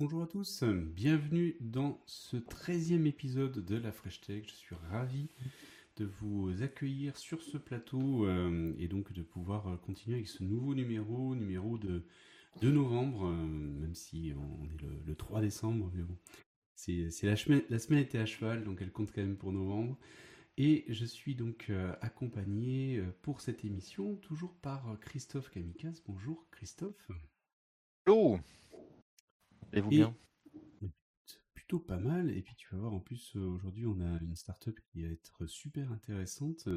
Bonjour à tous, bienvenue dans ce 13e épisode de la Fresh Tech. Je suis ravi de vous accueillir sur ce plateau euh, et donc de pouvoir euh, continuer avec ce nouveau numéro, numéro de, de novembre, euh, même si on est le, le 3 décembre, c'est la, semaine- la semaine était à cheval, donc elle compte quand même pour novembre. Et je suis donc accompagné pour cette émission toujours par Christophe Kamikaze. Bonjour Christophe. Hello Et vous Et bien? plutôt pas mal. Et puis tu vas voir, en plus, euh, aujourd'hui, on a une startup qui va être super intéressante.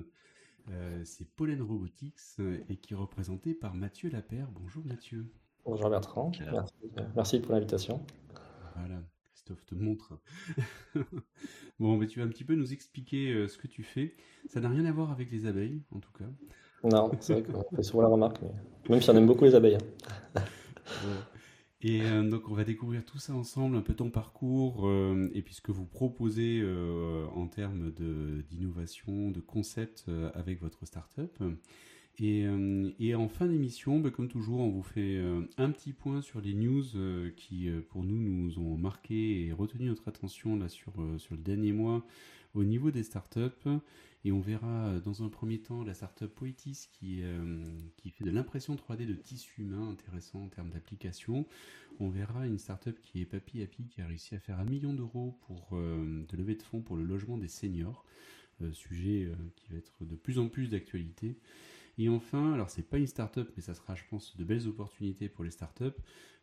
Euh, c'est Pollen Robotics euh, et qui est représentée par Mathieu Lapère. Bonjour Mathieu. Bonjour Bertrand, Ok. merci, merci pour l'invitation. Voilà, Christophe te montre. bon, mais tu vas un petit peu nous expliquer euh, ce que tu fais. Ça n'a rien à voir avec les abeilles, en tout cas. Non, c'est vrai qu'on fait souvent la remarque, mais même si on aime beaucoup les abeilles. hein. Et euh, donc on va découvrir tout ça ensemble, un peu ton parcours euh, et puis ce que vous proposez euh, en termes de- d'innovation, de, concept euh, avec votre startup. Et, et en fin d'émission, bah, comme toujours, on vous fait un petit point sur les news qui, pour nous, nous ont marqué et retenu notre attention là sur, sur le dernier mois au niveau des startups. Et on verra euh, dans un premier temps la startup Poetis qui, euh, fait de l'impression 3D de tissus humains intéressant en termes d'application. On verra une startup qui est Papy Happy qui a réussi à faire un million d'euros pour euh, de levée de fonds pour le logement des seniors, sujet qui va être de plus en plus d'actualité. Et enfin, alors c'est pas une startup, mais ça sera, je pense, de belles opportunités pour les startups.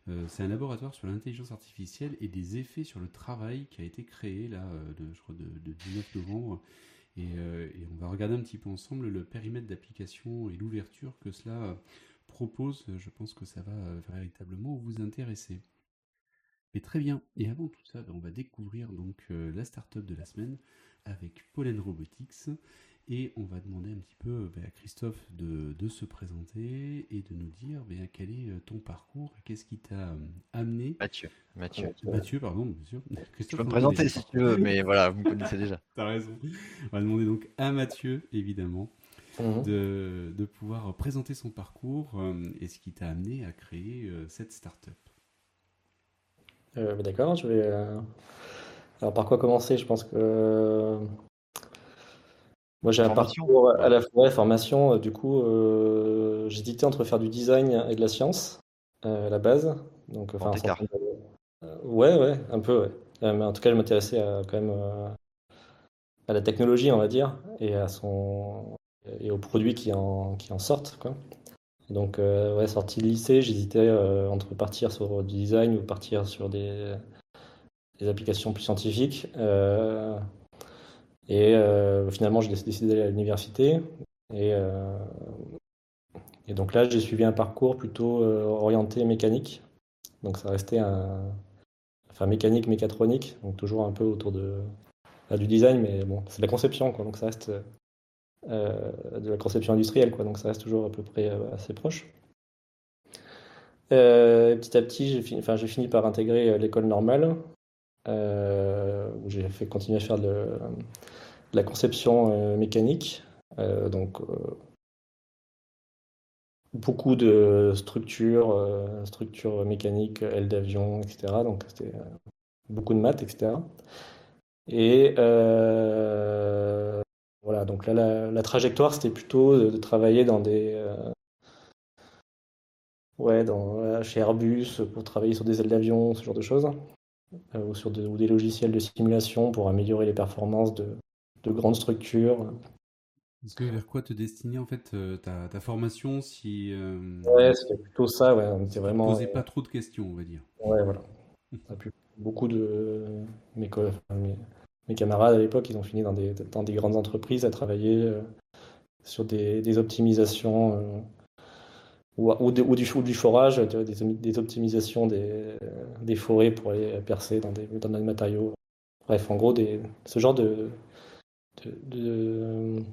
Euh, c'est un laboratoire sur l'intelligence artificielle et des effets sur le travail qui a été créé là, euh, je crois, de, de 19 novembre. Et, euh, et on va regarder un petit peu ensemble le périmètre d'application et l'ouverture que cela propose. Je pense que ça va véritablement vous intéresser. Mais très bien. Et avant tout ça, ben, on va découvrir donc la startup de la semaine avec Pollen Robotics. Et on va demander un petit peu ben, à Christophe de, de se présenter et de nous dire ben, quel est euh, ton parcours, qu'est-ce qui t'a euh, amené. Mathieu. Mathieu. Mathieu, pardon, bien sûr. Je Christophe, peux me présenter si tu veux, mais voilà, vous me connaissez déjà. T'as raison. On va demander donc à Mathieu, évidemment, Mhm. de, de pouvoir présenter son parcours euh, et ce qui t'a amené à créer euh, cette startup. Euh, bah d'accord, je vais. euh, Alors par quoi commencer? Je pense que euh, moi j'ai un parcours à la fois formation. euh, Du coup, euh, j'hésitais entre faire du design et de la science euh, à la base. Donc, enfin, ouais, ouais, un peu, ouais. Mais en tout cas, je m'intéressais à, quand même à la technologie, on va dire, et à son et aux produits qui en qui en sortent, quoi. Donc, ouais, sorti de lycée, j'hésitais entre partir sur du design ou partir sur des, des applications plus scientifiques. Et euh, finalement, j'ai décidé d'aller à l'université. Et, euh, et donc là, j'ai suivi un parcours plutôt euh, orienté mécanique. Donc, ça restait un. Enfin, mécanique, mécatronique. Donc, toujours un peu autour de. du design, mais bon, c'est la conception, quoi. Donc, ça reste de la conception industrielle, quoi. Donc ça reste toujours à peu près assez proche. Petit à petit, j'ai fini, enfin, j'ai fini par intégrer l'école normale, où j'ai fait continuer à faire de la conception euh, mécanique. Euh, donc euh, beaucoup de structures, structures mécaniques, ailes d'avion, etc. Donc c'était beaucoup de maths, etc. Et voilà, donc là, la, trajectoire, c'était plutôt de, travailler dans des. ouais, dans, chez Airbus pour travailler sur des ailes d'avion, ce genre de choses. Ou sur de- ou des logiciels de simulation pour améliorer les performances de, de grandes structures. Est-ce que vers quoi te destiner en fait euh, ta, ta formation si euh, Ouais, c'était plutôt ça, ouais. On était vraiment. posais pas trop de questions, on va dire. Ouais, voilà. Beaucoup de mes, camarades à l'époque, ils ont fini dans des, dans des grandes entreprises à travailler euh, sur des, des optimisations euh, ou, ou, des- ou du, ou du forage, des, des optimisations des, des forêts pour aller percer dans des, dans des matériaux. Bref, en gros, ce genre de, de, de,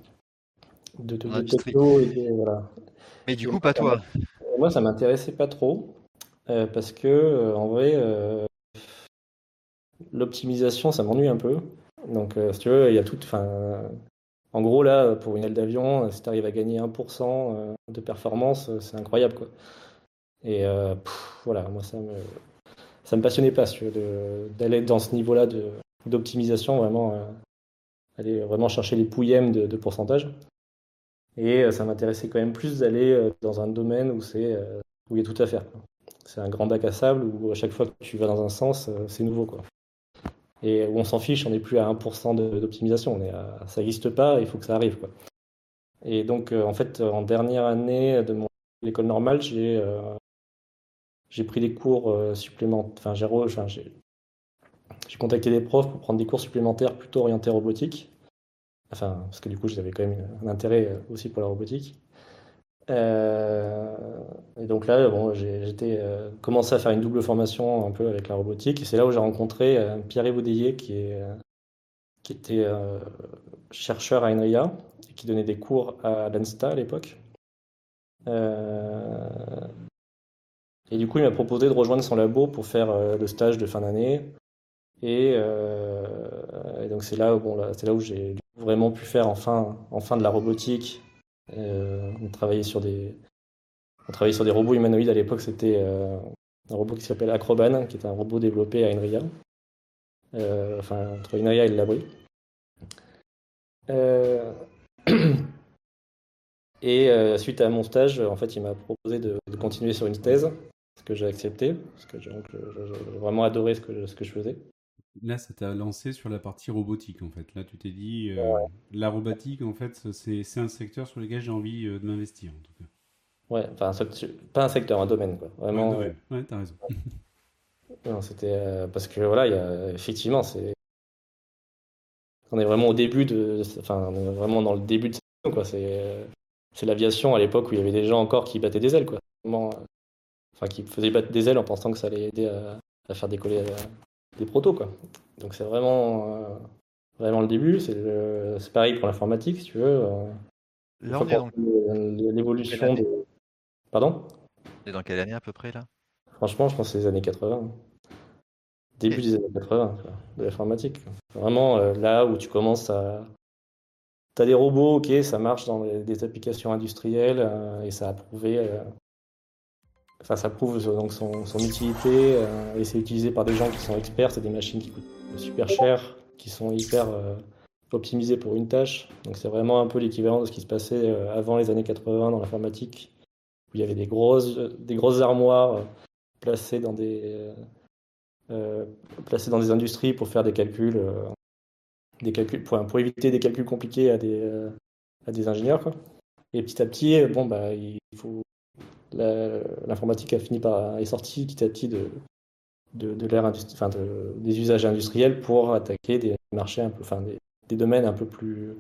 de, de- de Industrie. techno et de- voilà. Mais du coup, pas toi. Moi, ça m'intéressait pas trop euh, parce que, euh, en vrai, euh, l'optimisation, ça m'ennuie un peu. Donc, euh, si tu veux, il y a tout. Enfin, en gros, là, pour une aile d'avion, si tu arrives à gagner 1% euh, de performance, c'est incroyable, quoi. Et pff, voilà, moi, ça me, ça me passionnait pas, si tu veux, de- d'aller dans ce niveau-là d'optimisation, vraiment, aller vraiment chercher les pouillèmes de, pourcentage. Et euh, ça m'intéressait quand même plus d'aller euh, dans un domaine où c'est, euh, où il y a tout à faire. C'est un grand bac à sable où à chaque fois que tu vas dans un sens, c'est nouveau, quoi. Et où on s'en fiche, on n'est plus à 1% de- d'optimisation, on est ça n'existe pas, il faut que ça arrive, quoi. Et donc, en fait, en dernière année de mon l'école normale, j'ai j'ai pris des cours supplémentaires. Enfin, j'ai j'ai contacté des profs pour prendre des cours supplémentaires plutôt orientés robotique. Enfin, parce que du coup, j'avais quand même un intérêt euh, aussi pour la robotique. Euh, et donc là, bon, j'ai j'étais euh, commencé à faire une double formation un peu avec la robotique. Et c'est là où j'ai rencontré Pierre Baudeillé, qui était chercheur à Enria et qui donnait des cours à l'ANSTA à l'époque. Et du coup, il m'a proposé de rejoindre son labo pour faire le stage de fin d'année. Et, euh, et donc c'est là, où- bon, où j'ai vraiment pu faire enfin, enfin de la robotique. Euh, on travaillait sur des, on travaillait sur des robots humanoïdes à l'époque. C'était euh, un robot qui s'appelle Acroban, qui est un robot développé à Enria, Euh, enfin entre Enria et le Labri. Et suite à mon stage, en fait, il m'a proposé de, de continuer sur une thèse, ce que j'ai accepté, parce que j'ai vraiment adoré ce que, ce que je faisais. Là, ça t'a lancé sur la partie robotique, en fait. Là, tu t'es dit, euh, la robotique, en fait, c'est un secteur sur lequel j'ai envie euh, de m'investir, en tout cas. Ouais, enfin, pas un secteur, un domaine, quoi. Vraiment. ouais, ouais, ouais, t'as raison. euh, non, c'était euh, parce que voilà, il y a, effectivement, c'est. On est vraiment au début de. Enfin, on est vraiment dans le début de ça, quoi. C'est euh, c'est l'aviation à l'époque où il y avait des gens encore qui battaient des ailes, quoi. Vraiment, euh, enfin, qui faisaient battre des ailes en pensant que ça allait aider à, à faire décoller euh, des protos, quoi. Donc c'est vraiment, euh, vraiment le début. C'est le- c'est pareil pour l'informatique, si tu veux. euh, Là, on est dans, l'évolution de. Pardon? on est dans quelle année à peu près là? Franchement, je pense que c'est les années 80. Début Et- des années 80, quoi, de l'informatique. Vraiment euh, là où tu commences à. T'as des robots, ok, ça marche dans des, des applications industrielles euh, et ça a prouvé. euh, Enfin, ça prouve euh, donc son, utilité euh, et c'est utilisé par des gens qui sont experts. C'est des machines qui coûtent super cher, qui sont hyper euh, optimisées pour une tâche. Donc c'est vraiment un peu l'équivalent de ce qui se passait euh, avant les années 80 dans l'informatique, où il y avait des grosses, des grosses armoires placées dans des, placées dans des industries pour faire des calculs, des calculs pour, pour éviter des calculs compliqués à des, à des ingénieurs. Et petit à petit, bon, bah, il faut l'informatique a fini par est sortie petit à petit de, de, l'ère des usages industriels pour attaquer des marchés un peu, enfin des, des domaines un peu plus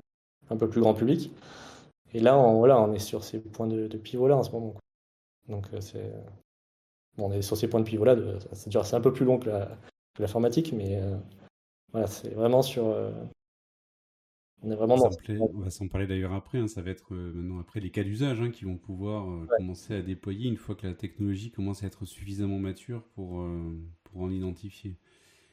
un peu plus grand public. Et là, on, voilà, on est sur ces points de, pivot là en ce moment. quoi. Donc euh, c'est bon, on est sur ces points de pivot là. C'est un peu plus long que l'informatique, mais euh, voilà, c'est vraiment sur. euh, on est vraiment Ça dans. me plaît. On va s'en parler d'ailleurs après. hein. Ça va être euh, maintenant après les cas d'usage hein, qui vont pouvoir euh, commencer à déployer une fois que la technologie commence à être suffisamment mature pour, euh, pour en identifier.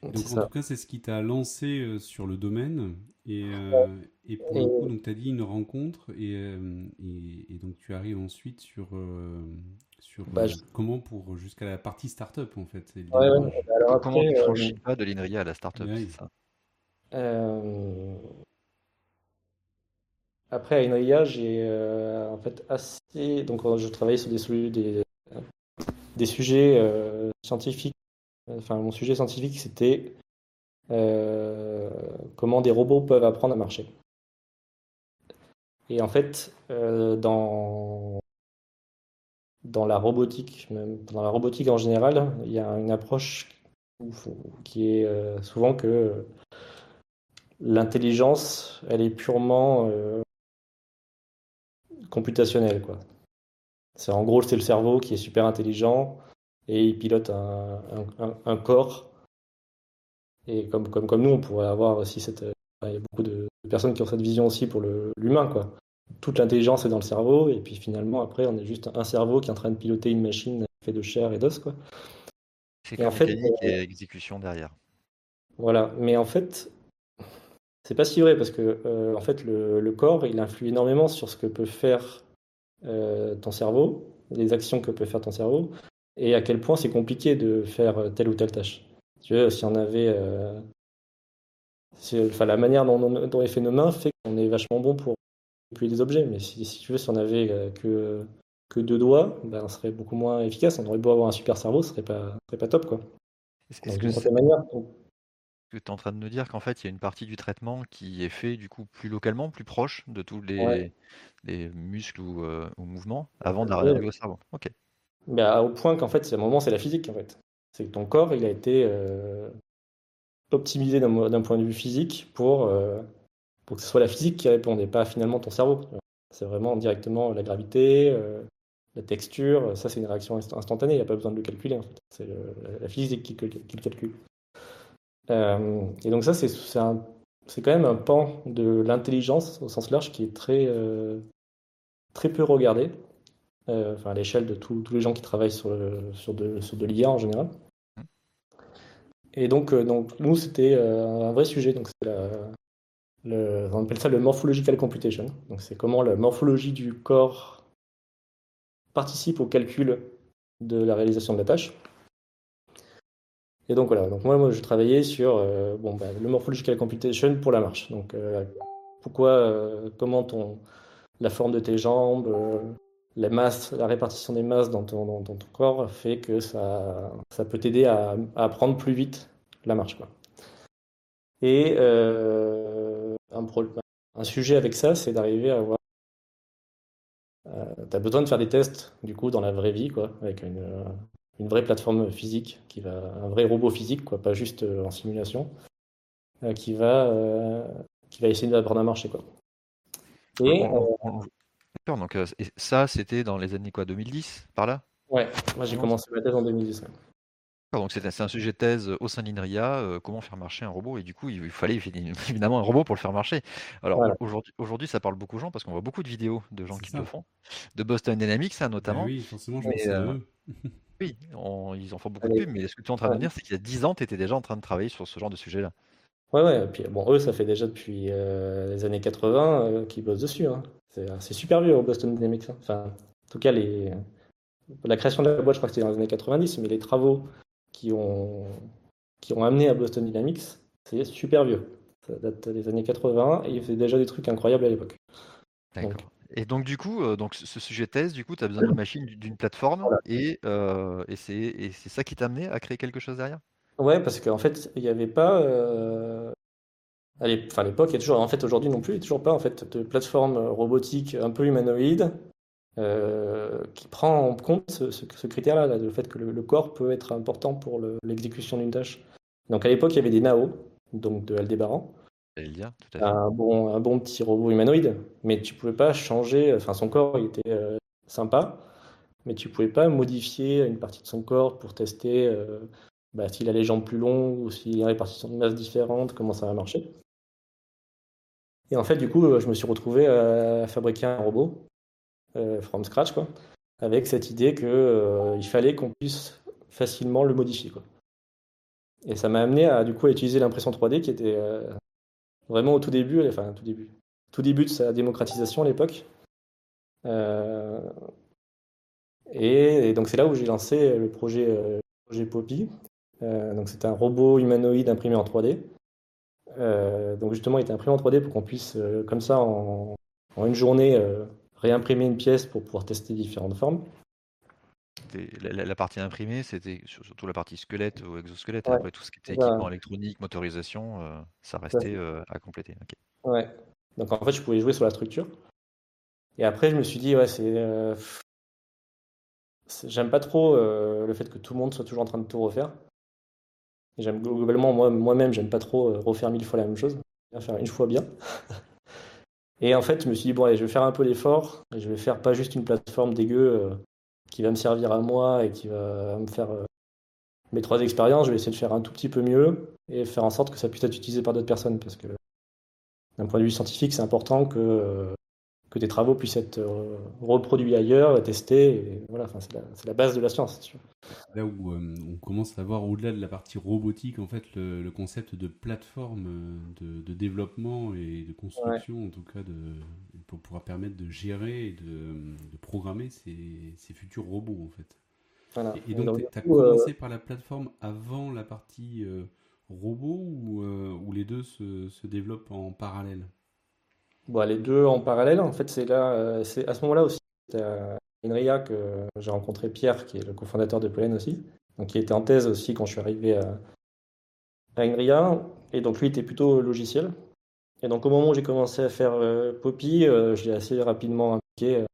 Donc en ça. tout cas, c'est ce qui t'a lancé euh, sur le domaine. Et, euh, et pour le coup, donc tu as dit une rencontre et, euh, et, et donc tu arrives ensuite sur, euh, sur Bah, je- comment pour jusqu'à la partie startup en fait. Ouais, ouais. démarrage. Alors Comment après, tu euh, franchis pas de l'INRIA à la startup, Ouais. c'est ça? Euh, Après, à Inoia, j'ai euh, en fait assez. Donc, euh, je travaillais sur des, sou- des, sujets euh, scientifiques. Enfin, mon sujet scientifique, c'était euh, comment des robots peuvent apprendre à marcher. Et en fait, euh, dans, dans la robotique, même dans la robotique en général, il y a une approche qui est euh, souvent que l'intelligence, elle est purement euh, computationnelle, quoi. C'est en gros, c'est le cerveau qui est super intelligent et il pilote un, un- un- un corps. Et comme, comme, comme nous, on pourrait avoir aussi cette. euh, enfin, il y a beaucoup de personnes qui ont cette vision aussi pour le- l'humain, quoi. Toute l'intelligence est dans le cerveau, et puis finalement, après, on est juste un cerveau qui est en train de piloter une machine faite de chair et d'os, quoi. C'est Et en fait, euh, et exécution derrière. Voilà, mais en fait, c'est pas si vrai parce que euh, en fait le, le corps il influe énormément sur ce que peut faire euh, ton cerveau, les actions que peut faire ton cerveau. et à quel point c'est compliqué de faire telle ou telle tâche. Tu vois, si on avait. Euh, enfin, la manière dont, on, est fait nos mains fait qu'on est vachement bon pour manipuler des objets, mais si, tu veux, si on avait euh, que, que deux doigts, ben, on serait beaucoup moins efficace. On aurait beau avoir un super cerveau, ce serait pas, serait pas top, quoi. Est-ce que c'est manière que tu es en train de nous dire qu'en fait, il y a une partie du traitement qui est fait du coup plus localement, plus proche de tous les, les muscles ou, euh, ou mouvements avant d'arriver au cerveau. Ok. Mais au point qu'en fait, à un moment, c'est la physique en fait. C'est que ton corps, il a été euh, optimisé d'un point de vue physique pour, euh, pour que ce soit la physique qui réponde et pas finalement ton cerveau. C'est vraiment directement la gravité, la texture. Ça, c'est une réaction instantanée. Il n'y a pas besoin de le calculer en fait. C'est la physique qui, qui le calcule. Euh, et donc ça, c'est quand même un pan de l'intelligence au sens large qui est très, euh, très peu regardé, euh, enfin, à l'échelle de tous les gens qui travaillent sur, sur de, sur de l'IA en général. Et donc, donc nous, c'était un vrai sujet. Donc, le, on appelle ça le morphological computation. Donc, c'est comment la morphologie du corps participe au calcul de la réalisation de la tâche. Et donc voilà, donc moi, moi je travaillais sur euh, bon, bah, le morphological computation pour la marche. Donc euh, pourquoi, euh, comment la forme de tes jambes, la masse, la répartition des masses dans ton, dans, ton corps fait que ça, ça peut t'aider à, à, apprendre plus vite la marche. Quoi. Et un, un, sujet avec ça, c'est d'arriver à avoir. tu as besoin de faire des tests du coup dans la vraie vie, quoi, avec une, une vraie plateforme physique, qui va, un vrai robot physique, quoi, pas juste euh, en simulation, euh, qui, va, euh, qui va essayer d'apprendre à marcher. Quoi. Et, D'accord, donc ça c'était dans les années quoi, 2010, par là? Ouais, moi j'ai commencé ma thèse en 2010. Donc c'est un sujet de thèse au sein d'INRIA, comment faire marcher un robot, et du coup il fallait évidemment un robot pour le faire marcher. Alors aujourd'hui, aujourd'hui ça parle beaucoup de gens parce qu'on voit beaucoup de vidéos de gens qui le font, de Boston Dynamics hein, bah notamment. oui, forcément, je pense Oui, ils en font beaucoup de mais ce que tu es en train de dire, c'est qu'il y a 10 ans, tu étais déjà en train de travailler sur ce genre de sujet-là. Ouais, ouais, et puis bon, eux, ça fait déjà depuis euh, les années 80 euh, qu'ils bossent dessus. Hein. C'est super vieux au Boston Dynamics. Hein. Enfin, en tout cas, les... la création de la boîte, je crois que c'était dans les années 90, mais les travaux qui ont, qui ont amené à Boston Dynamics, c'est super vieux. Ça date des années 80 et ils faisaient déjà des trucs incroyables à l'époque. D'accord. Et donc du coup, euh, donc ce sujet thèse, du coup, tu as besoin d'une machine, d'une plateforme, et, euh, et c'est ça qui t'a amené à créer quelque chose derrière? Ouais, parce qu'en fait, il n'y avait pas. Euh... À l'époque, il y a toujours. En fait, aujourd'hui non plus, il n'y a toujours pas en fait, de plateforme robotique un peu humanoïde qui prend en compte ce, ce, critère-là, le fait que le, corps peut être important pour l'exécution d'une tâche. Donc à l'époque, il y avait des NAO, donc de Aldébaran, un, bon, un bon petit robot humanoïde, mais tu pouvais pas changer, enfin son corps il était euh, sympa, mais tu pouvais pas modifier une partie de son corps pour tester euh, bah, s'il a les jambes plus longues ou s'il a une répartition de masse différente, comment ça va marcher. Et en fait, du coup, je me suis retrouvé à fabriquer un robot euh, from scratch, quoi, avec cette idée qu'il fallait qu'on puisse facilement le modifier. Quoi. Et ça m'a amené à du coup à utiliser l'impression 3D qui était Vraiment au tout début, enfin tout début, tout début de sa démocratisation à l'époque. Euh, et, donc c'est là où j'ai lancé le projet, euh, Poppy. Euh, donc c'est un robot humanoïde imprimé en 3D. donc justement, il était imprimé en 3D pour qu'on puisse, comme ça, en une journée, réimprimer une pièce pour pouvoir tester différentes formes la, partie imprimée, c'était surtout la partie squelette ou exosquelette. Après, tout ce qui était équipement électronique, motorisation, euh, ça restait euh, à compléter. Ouais. Donc en fait, je pouvais jouer sur la structure. Et après, je me suis dit, ouais, c'est. Euh, j'aime pas trop le fait que tout le monde soit toujours en train de tout refaire. J'aime globalement, moi, moi-même, j'aime pas trop refaire mille fois la même chose. Faire une fois bien. et en fait, je me suis dit, bon, allez, je vais faire un peu l'effort. Je vais faire pas juste une plateforme dégueu qui va me servir à moi et qui va me faire euh, mes trois expériences, je vais essayer de faire un tout petit peu mieux et faire en sorte que ça puisse être utilisé par d'autres personnes parce que d'un point de vue scientifique, c'est important que, euh, que tes travaux puissent être euh, reproduits ailleurs, testés. Et voilà, c'est la, la, base de la science. Sûr. Là où on commence à voir au-delà de la partie robotique, en fait, le, concept de plateforme de, de, développement et de construction, en tout cas, de, pour pouvoir permettre de gérer et de, de programmer ces, ces, futurs robots en fait. Et, donc, tu as commencé par la plateforme avant la partie robot ou, ou, les deux se, se développent en parallèle? Bon, les deux en parallèle, en fait, c'est là, c'est à ce moment-là aussi, à INRIA que j'ai rencontré Pierre, qui est le cofondateur de Pollen aussi, donc qui était en thèse aussi quand je suis arrivé à, à INRIA, et donc lui était plutôt logiciel. Et donc au moment où j'ai commencé à faire euh, Poppy, euh, je l'ai assez rapidement impliqué. Euh,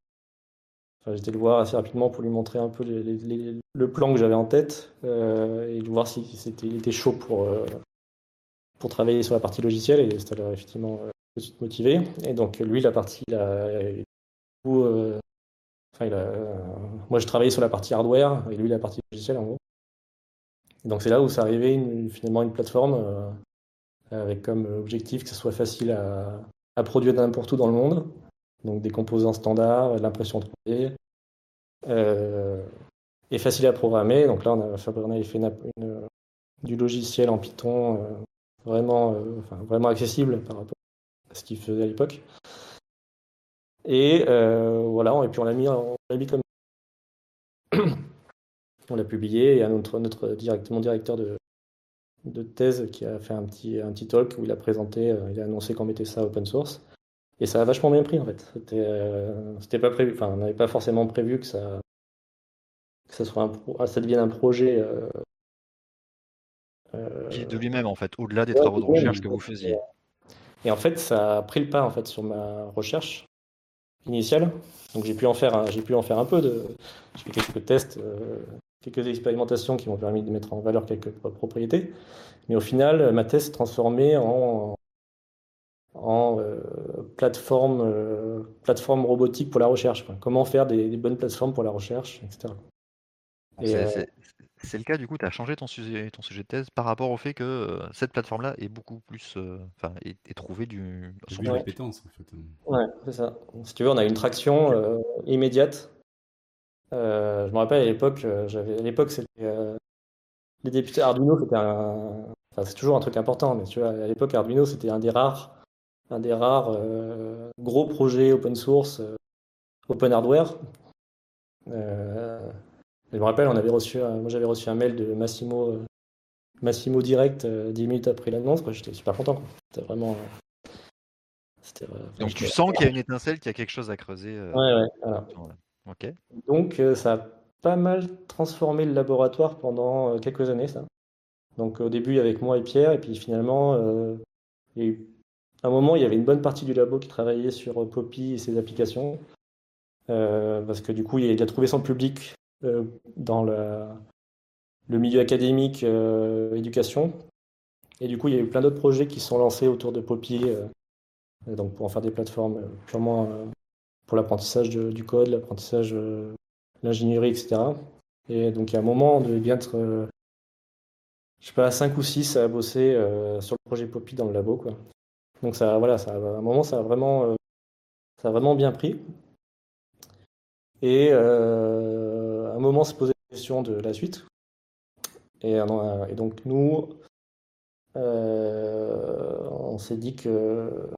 enfin, j'étais le voir assez rapidement pour lui montrer un peu le plan que j'avais en tête et voir si c'était, il était chaud pour, pour travailler sur la partie logicielle. Et ça l'a effectivement tout de suite motivé. Et donc lui, la partie, il a, enfin, il a, moi je travaillais sur la partie hardware et lui la partie logicielle en gros. Et donc c'est là où c'est arrivé finalement une plateforme avec comme objectif que ce soit facile à, produire n'importe où dans le monde. Donc des composants standards, de l'impression 3D, euh, et facile à programmer. Donc là, on, a, fait une, du logiciel en Python euh, vraiment, euh, vraiment accessible par rapport à ce qu'il faisait à l'époque. Et voilà, et puis on l'a mis, on l'a comme on l'a publié et à notre, notre direct, mon directeur de, de thèse qui a fait un petit, un petit talk où il a présenté, euh, il a annoncé qu'on mettait ça open source. Et ça a vachement bien pris en fait. C'était, euh, c'était pas prévu, enfin, on n'avait pas forcément prévu que ça, que ça, soit un ah, ça devienne un projet. Euh, de lui-même en fait, au-delà des travaux de recherche que vous faisiez. Et en fait, ça a pris le pas en fait sur ma recherche initiale. Donc j'ai pu en faire, j'ai pu en faire un peu de, j'ai fait quelques tests quelques expérimentations qui m'ont permis de mettre en valeur quelques propriétés. Mais au final, ma thèse s'est transformée en, en euh, plateforme, euh, plateforme robotique pour la recherche. Comment faire des, bonnes plateformes pour la recherche, etc. Euh, c'est le cas, du coup, tu as changé ton sujet, ton sujet de thèse par rapport au fait que cette plateforme-là est beaucoup plus. Enfin, est, est, trouvée du. Son compétence, en fait. Ouais, c'est ça. Si tu veux, on a une traction immédiate euh, je me rappelle à l'époque, euh, j'avais à l'époque c'était euh, les députés Arduino, c'était un, enfin c'est toujours un truc important, mais tu vois à l'époque Arduino c'était un des rares, un des rares gros projets open source, open hardware. je me rappelle, on avait reçu, moi j'avais reçu un mail de Massimo, Massimo direct 10 minutes après l'annonce, j'étais super content. C'était vraiment. Donc tu sens qu'il y a une étincelle, qu'il y a quelque chose à creuser. ouais, ouais, voilà. Donc euh, ça a pas mal transformé le laboratoire pendant euh, quelques années, ça. Donc au début avec moi et Pierre, et puis finalement, euh, à un moment, il y avait une bonne partie du labo qui travaillait sur Poppy et ses applications, parce que du coup, il a trouvé son public dans le, le milieu académique, éducation. Et du coup, il y a eu plein d'autres projets qui sont lancés autour de Poppy, donc pour en faire des plateformes purement l'apprentissage du code, l'apprentissage de euh, l'ingénierie, etc. Et donc, il y a un moment, de bien être, euh, je sais pas, 5 ou 6 à bosser euh, sur le projet Poppy dans le labo, quoi. Donc, ça, voilà, ça, à un moment, ça a vraiment, ça a vraiment bien pris. Et à un moment, se posait la question de la suite. Et donc, nous, on s'est dit que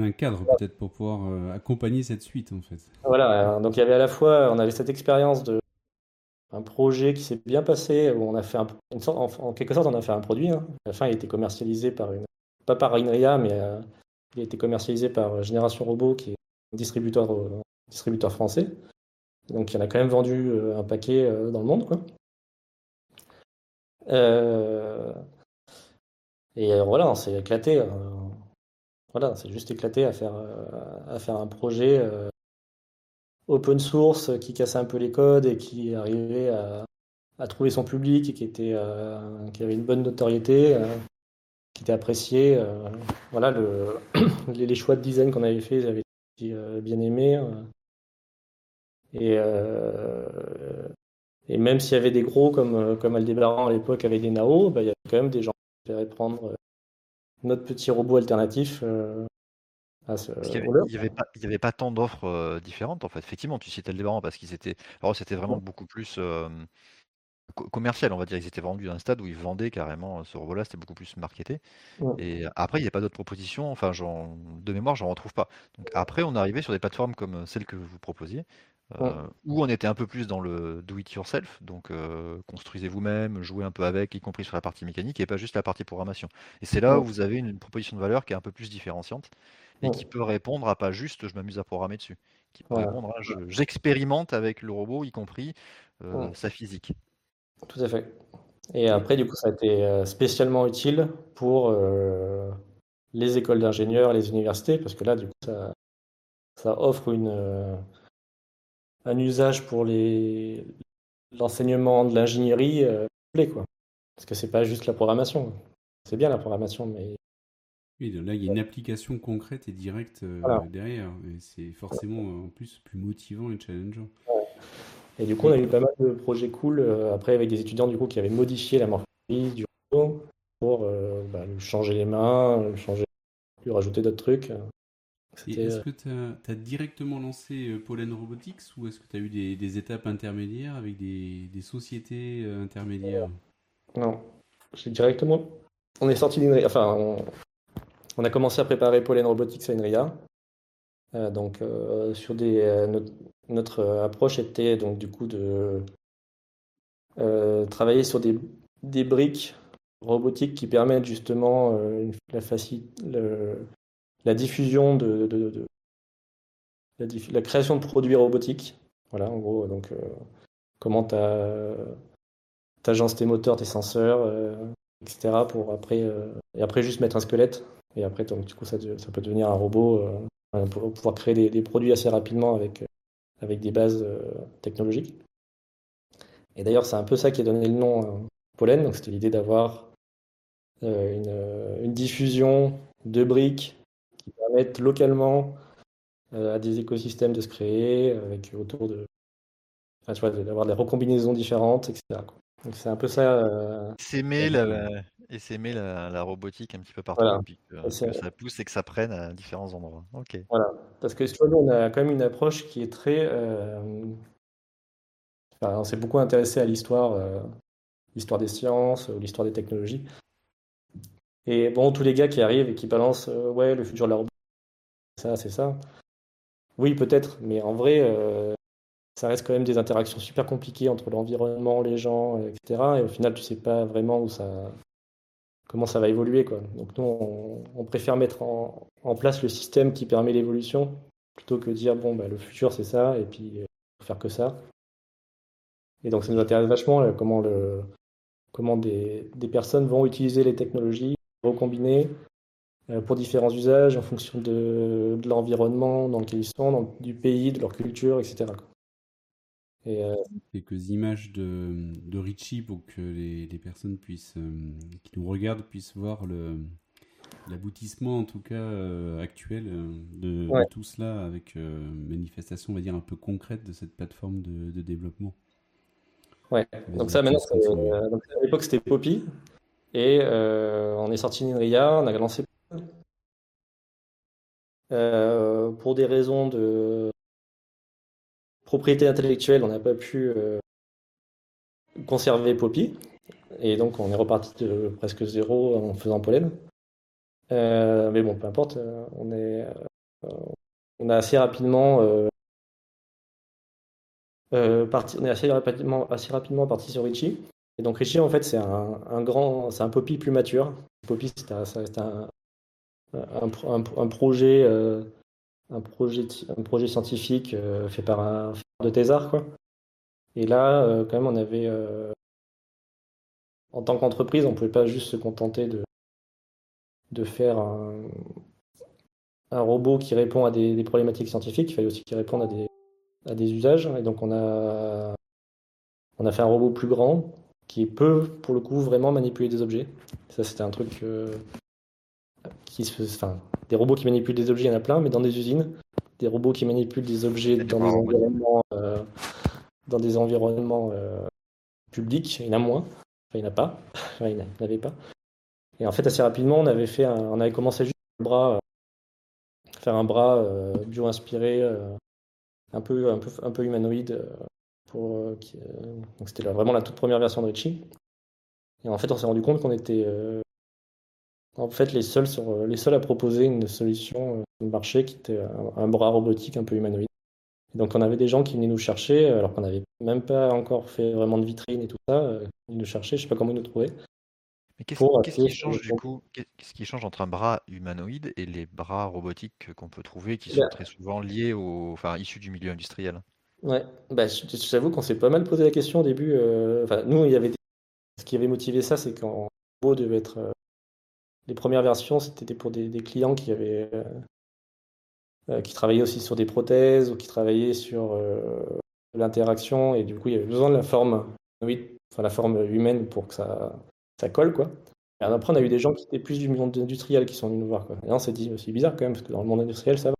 un cadre peut-être pour pouvoir euh, accompagner cette suite en fait. Voilà, donc il y avait à la fois, on avait cette expérience de un projet qui s'est bien passé, où on a fait un, une sorte, en, quelque sorte on a fait un produit. Hein. À la fin il a été commercialisé par une, pas par Inria, mais euh, il a été commercialisé par Génération Robot qui est un distributeur, euh, distributeur français. Donc il y en a quand même vendu un paquet dans le monde quoi. et voilà, on s'est éclaté. Hein. Voilà, c'est juste éclaté à faire, euh, un projet euh, open source qui cassait un peu les codes et qui arrivait à, trouver son public et qui, était, euh, avait une bonne notoriété, qui était apprécié. voilà, le, les, choix de design qu'on avait fait avaient été bien aimés. Et, même s'il y avait des gros comme, comme Aldebaran à l'époque avec des NAO, bah, il y avait quand même des gens qui préféraient prendre notre petit robot alternatif euh, à ce Il n'y avait, avait, pas tant d'offres euh, différentes en fait. Effectivement, tu citais le débarras parce qu'ils étaient. Alors c'était vraiment beaucoup plus euh, commercial, on va dire. Ils étaient vendus à un stade où ils vendaient carrément ce robot-là, c'était beaucoup plus marketé. Et après, il n'y a pas d'autres propositions. Enfin, de mémoire, j'en retrouve pas. Donc après, on est arrivé sur des plateformes comme celle que vous proposiez. Où on était un peu plus dans le do it yourself, donc construisez vous-même, jouez un peu avec, y compris sur la partie mécanique, et pas juste la partie programmation. Et c'est là où vous avez une, proposition de valeur qui est un peu plus différenciante et qui peut répondre à pas juste je m'amuse à programmer dessus, qui peut répondre à j'expérimente avec le robot, y compris sa physique. Tout à fait. Et après, du coup, ça a été spécialement utile pour les écoles d'ingénieurs, les universités, parce que là, du coup, ça, ça offre une, un usage pour les l'enseignement de l'ingénierie euh, quoi. Parce que c'est pas juste la programmation. C'est bien la programmation, mais oui, là il y a une application concrète et directe euh, derrière, et c'est forcément en plus plus motivant et challengeant. Et du coup, on a eu pas mal de projets cool euh, après avec des étudiants du coup qui avaient modifié la morphologie du robot pour bah, lui changer les mains, lui changer, lui rajouter d'autres trucs. Est-ce euh, que tu as, directement lancé euh, Pollen Robotics ou est-ce que tu as eu des, étapes intermédiaires avec des, sociétés euh, intermédiaires? Non, j'ai directement. On est sorti d'Inria. Enfin, on... a commencé à préparer Pollen Robotics à Inria. donc, sur des, notre, approche était donc du coup de travailler sur des, des, briques robotiques qui permettent justement la, facilité la diffusion de, la, création de produits robotiques. Voilà, en gros, donc euh, comment tu agences tes moteurs, tes senseurs, euh, etc. pour après euh, et après juste mettre un squelette et après donc du coup ça, ça peut devenir un robot pour pouvoir créer des, produits assez rapidement avec avec des bases technologiques. Et d'ailleurs, c'est un peu ça qui a donné le nom Pollen. Donc, c'était l'idée d'avoir une, une, diffusion de briques qui permettent localement euh, à des écosystèmes de se créer avec autour de enfin, d'avoir des recombinaisons différentes, etc. Donc c'est un peu ça. Euh, s'aimer la, et s'aimer la, robotique un petit peu partout, puis que, ça pousse et que ça prenne à différents endroits. Ok. Voilà, parce que vois, nous, on a quand même une approche qui est très. Euh... Enfin, on s'est beaucoup intéressé à l'histoire, euh, l'histoire des sciences, l'histoire des technologies. Et bon, tous les gars qui arrivent et qui balancent, euh, ouais, le futur de la robotique, ça, c'est ça. Oui, peut-être, mais en vrai, euh, ça reste quand même des interactions super compliquées entre l'environnement, les gens, etc. Et au final, tu sais pas vraiment où ça, comment ça va évoluer, quoi. Donc nous, on, préfère mettre en, place le système qui permet l'évolution plutôt que dire bon, bah, le futur c'est ça et puis euh, faire que ça. Et donc ça nous intéresse vachement comment le comment des, des personnes vont utiliser les technologies recombiner euh, pour différents usages en fonction de, l'environnement dans lequel ils sont, du pays, de leur culture, etc. Et euh, Quelques images de, de Richie pour que les, personnes puissent, euh, qui nous regardent puissent voir le, l'aboutissement en tout cas actuel de, tout cela avec manifestation on va dire un peu concrète de cette plateforme de, développement. Ouais, donc ça maintenant, à l'époque c'était Poppy, et euh, on est sorti d'Inria, on a lancé. Euh, pour des raisons de propriété intellectuelle, on n'a pas pu euh, conserver Poppy. Et donc on est reparti de presque zéro en faisant pollen. mais bon, peu importe, on est, on a assez rapidement parti, on est assez rapidement, assez rapidement parti sur Richie. Et donc Richie, en fait, c'est un, grand, c'est un Poppy plus mature. Poppy, c'est un, un, projet, euh, un projet, un projet scientifique euh, fait par un de thésard, quoi. Et là, euh, quand même, on avait, en tant qu'entreprise, on pouvait pas juste se contenter de de faire un, robot qui répond à des, des, problématiques scientifiques. Il fallait aussi qu'il réponde à des, à des usages. Et donc, on a on a fait un robot plus grand qui peut, pour le coup, vraiment manipuler des objets. Ça, c'était un truc euh, qui se Enfin, des robots qui manipulent des objets, il y en a plein, mais dans des usines, des robots qui manipulent des objets dans des, environnements, euh, dans des environnements euh, publics, il y en a moins. Enfin, il n'y en a pas. Enfin, il n'y en avait pas. Et en fait, assez rapidement, on avait fait, on avait commencé juste un bras, faire un bras bio-inspiré, un peu, un peu, un peu humanoïde euh, euh, donc c'était vraiment la toute première version de Richie. Et en fait, on s'est rendu compte qu'on était euh, en fait les seuls, sur, les seuls à proposer une solution de marché qui était un, bras robotique un peu humanoïde. donc on avait des gens qui venaient nous chercher, alors qu'on n'avait même pas encore fait vraiment de vitrine et tout ça, ils nous cherchaient, je sais pas comment ils nous trouvaient. Mais qu'est-ce qui change du coup? Qu'est-ce qui change entre un bras humanoïde et les bras robotiques qu'on peut trouver, qui sont très souvent liés au, enfin issus du milieu industriel? Ouais, bah, j'avoue qu'on s'est pas mal posé la question au début. Euh, enfin, nous, il y avait ce qui avait motivé ça, c'est qu'en gros, devait être euh, les premières versions, c'était pour des, clients qui avaient euh, qui travaillaient aussi sur des prothèses ou qui travaillaient sur l'interaction et du coup, il y avait besoin de la forme, enfin la forme humaine pour que ça ça colle quoi. Et après, on a eu des gens qui étaient plus du monde industriel qui sont venus nous voir quoi. Et on s'est dit, c'est bizarre quand même parce que dans le monde industriel, ça va.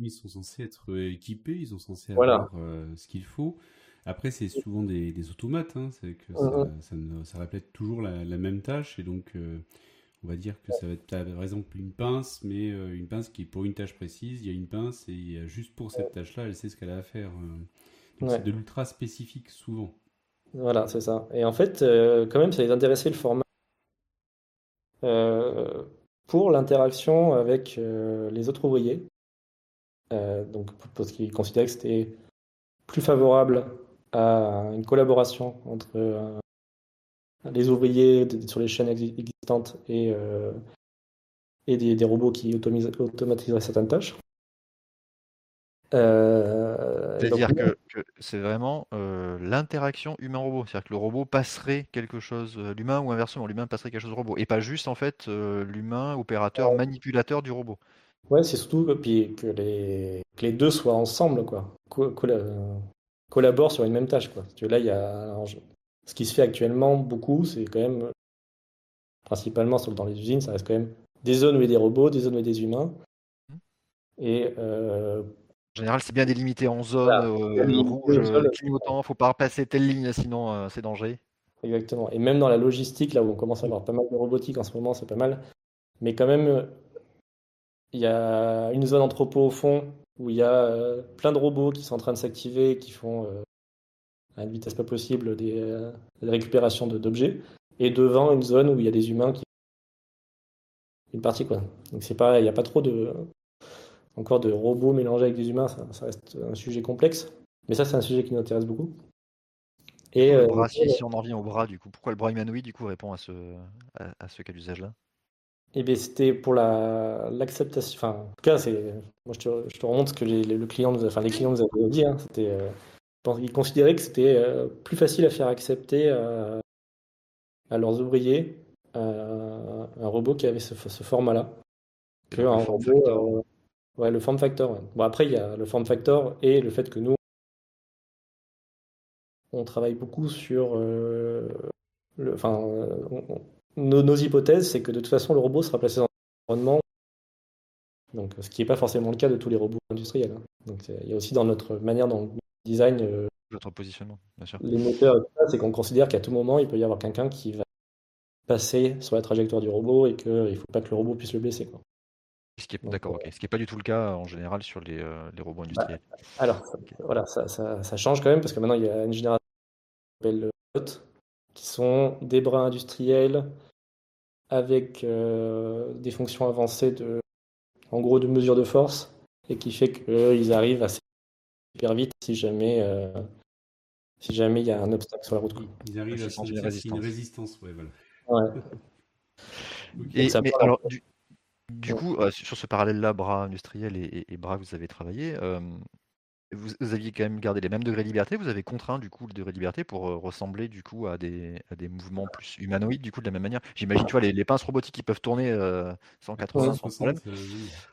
Ils sont censés être euh, équipés, ils sont censés avoir euh, ce qu'il faut. Après, c'est souvent des, automates, hein, c'est que ça, ça, répète toujours la, même tâche, et donc euh, on va dire que ça va être par exemple une pince, mais une pince qui est pour une tâche précise, il y a une pince, et juste pour cette tâche-là, elle sait ce qu'elle a à faire. donc c'est de l'ultra spécifique souvent. Voilà, c'est ça. Et en fait, quand même, ça les intéressait le format pour l'interaction avec les autres ouvriers. Euh, donc, parce qu'ils considéraient que c'était plus favorable à une collaboration entre euh, les ouvriers sur les chaînes existantes et, euh, et des, robots qui automatiseraient certaines tâches. C'est-à-dire que, c'est vraiment l'interaction humain-robot. C'est-à-dire que le robot passerait quelque chose, l'humain ou inversement, l'humain passerait quelque chose au robot. Et pas juste en fait l'humain opérateur, manipulateur du robot. Ouais, c'est surtout puis que, les, que les deux soient ensemble, quoi. collaborent sur une même tâche, quoi. là, il y a, ce qui se fait actuellement beaucoup, c'est quand même, principalement dans les usines, ça reste quand même des zones où il y a des robots, des zones où il y a des humains. Mmh. Et euh, en général, c'est bien délimité en zone euh, rouge, euh, clignotant, faut pas repasser telle ligne, sinon c'est danger. Exactement. Et même dans la logistique, là où on commence à avoir pas mal de robotique en ce moment, c'est pas mal. Mais quand même, il y a une zone entrepôt au fond où il y a euh, plein de robots qui sont en train de s'activer, qui font euh, à une vitesse pas possible des, euh, récupérations d'objets. Et devant une zone où il y a des humains qui. Une partie quoi. Donc c'est pas, il n'y a pas trop de. Encore de robots mélangés avec des humains, ça, reste un sujet complexe. Mais ça, c'est un sujet qui nous intéresse beaucoup. Et, si, on en revient au bras, du coup, pourquoi le bras humanoïde du coup répond à ce, à ce cas d'usage-là? Eh bien, c'était pour l'acceptation. enfin, en tout cas, c'est, moi, je te, je te remonte ce que les, le client nous, enfin, les clients nous avaient dit. Hein, c'était, euh, ils considéraient que c'était euh, plus facile à faire accepter euh, à leurs ouvriers un robot qui avait ce, ce format-là robot. ouais, le form factor. Bon, après, il y a le form factor et le fait que nous, on travaille beaucoup sur le, enfin, nos, hypothèses, c'est que de toute façon, le robot sera placé dans l'environnement. Donc, ce qui n'est pas forcément le cas de tous les robots industriels. Hein. Donc, il y a aussi dans notre manière, dans le design, euh, notre positionnement, bien sûr. Les moteurs, c'est qu'on considère qu'à tout moment, il peut y avoir quelqu'un qui va passer sur la trajectoire du robot et qu'il ne faut pas que le robot puisse le blesser. Quoi. Ce qui est, d'accord, ok. Ce qui n'est pas du tout le cas en général sur les, euh, les robots industriels. Bah, alors, voilà, ça, ça, ça, change quand même parce que maintenant il y a une génération qui s'appelle qui sont des bras industriels avec euh, des fonctions avancées de, en gros, de mesure de force et qui fait qu'ils arrivent assez super vite si jamais euh, si jamais il y a un obstacle sur la route. Ils arrivent à changer résistance. Une résistance ouais, voilà. Ouais. Et, mais alors, du, coup, euh, sur ce parallèle-là, bras industriel et, et, bras que vous avez travaillé, vous, aviez quand même gardé les mêmes degrés de liberté, vous avez contraint du coup le degré de liberté pour euh, ressembler du coup à des, à des mouvements plus humanoïdes du coup de la même manière? J'imagine tu vois les, pinces robotiques qui peuvent tourner 180 euh, sans problème,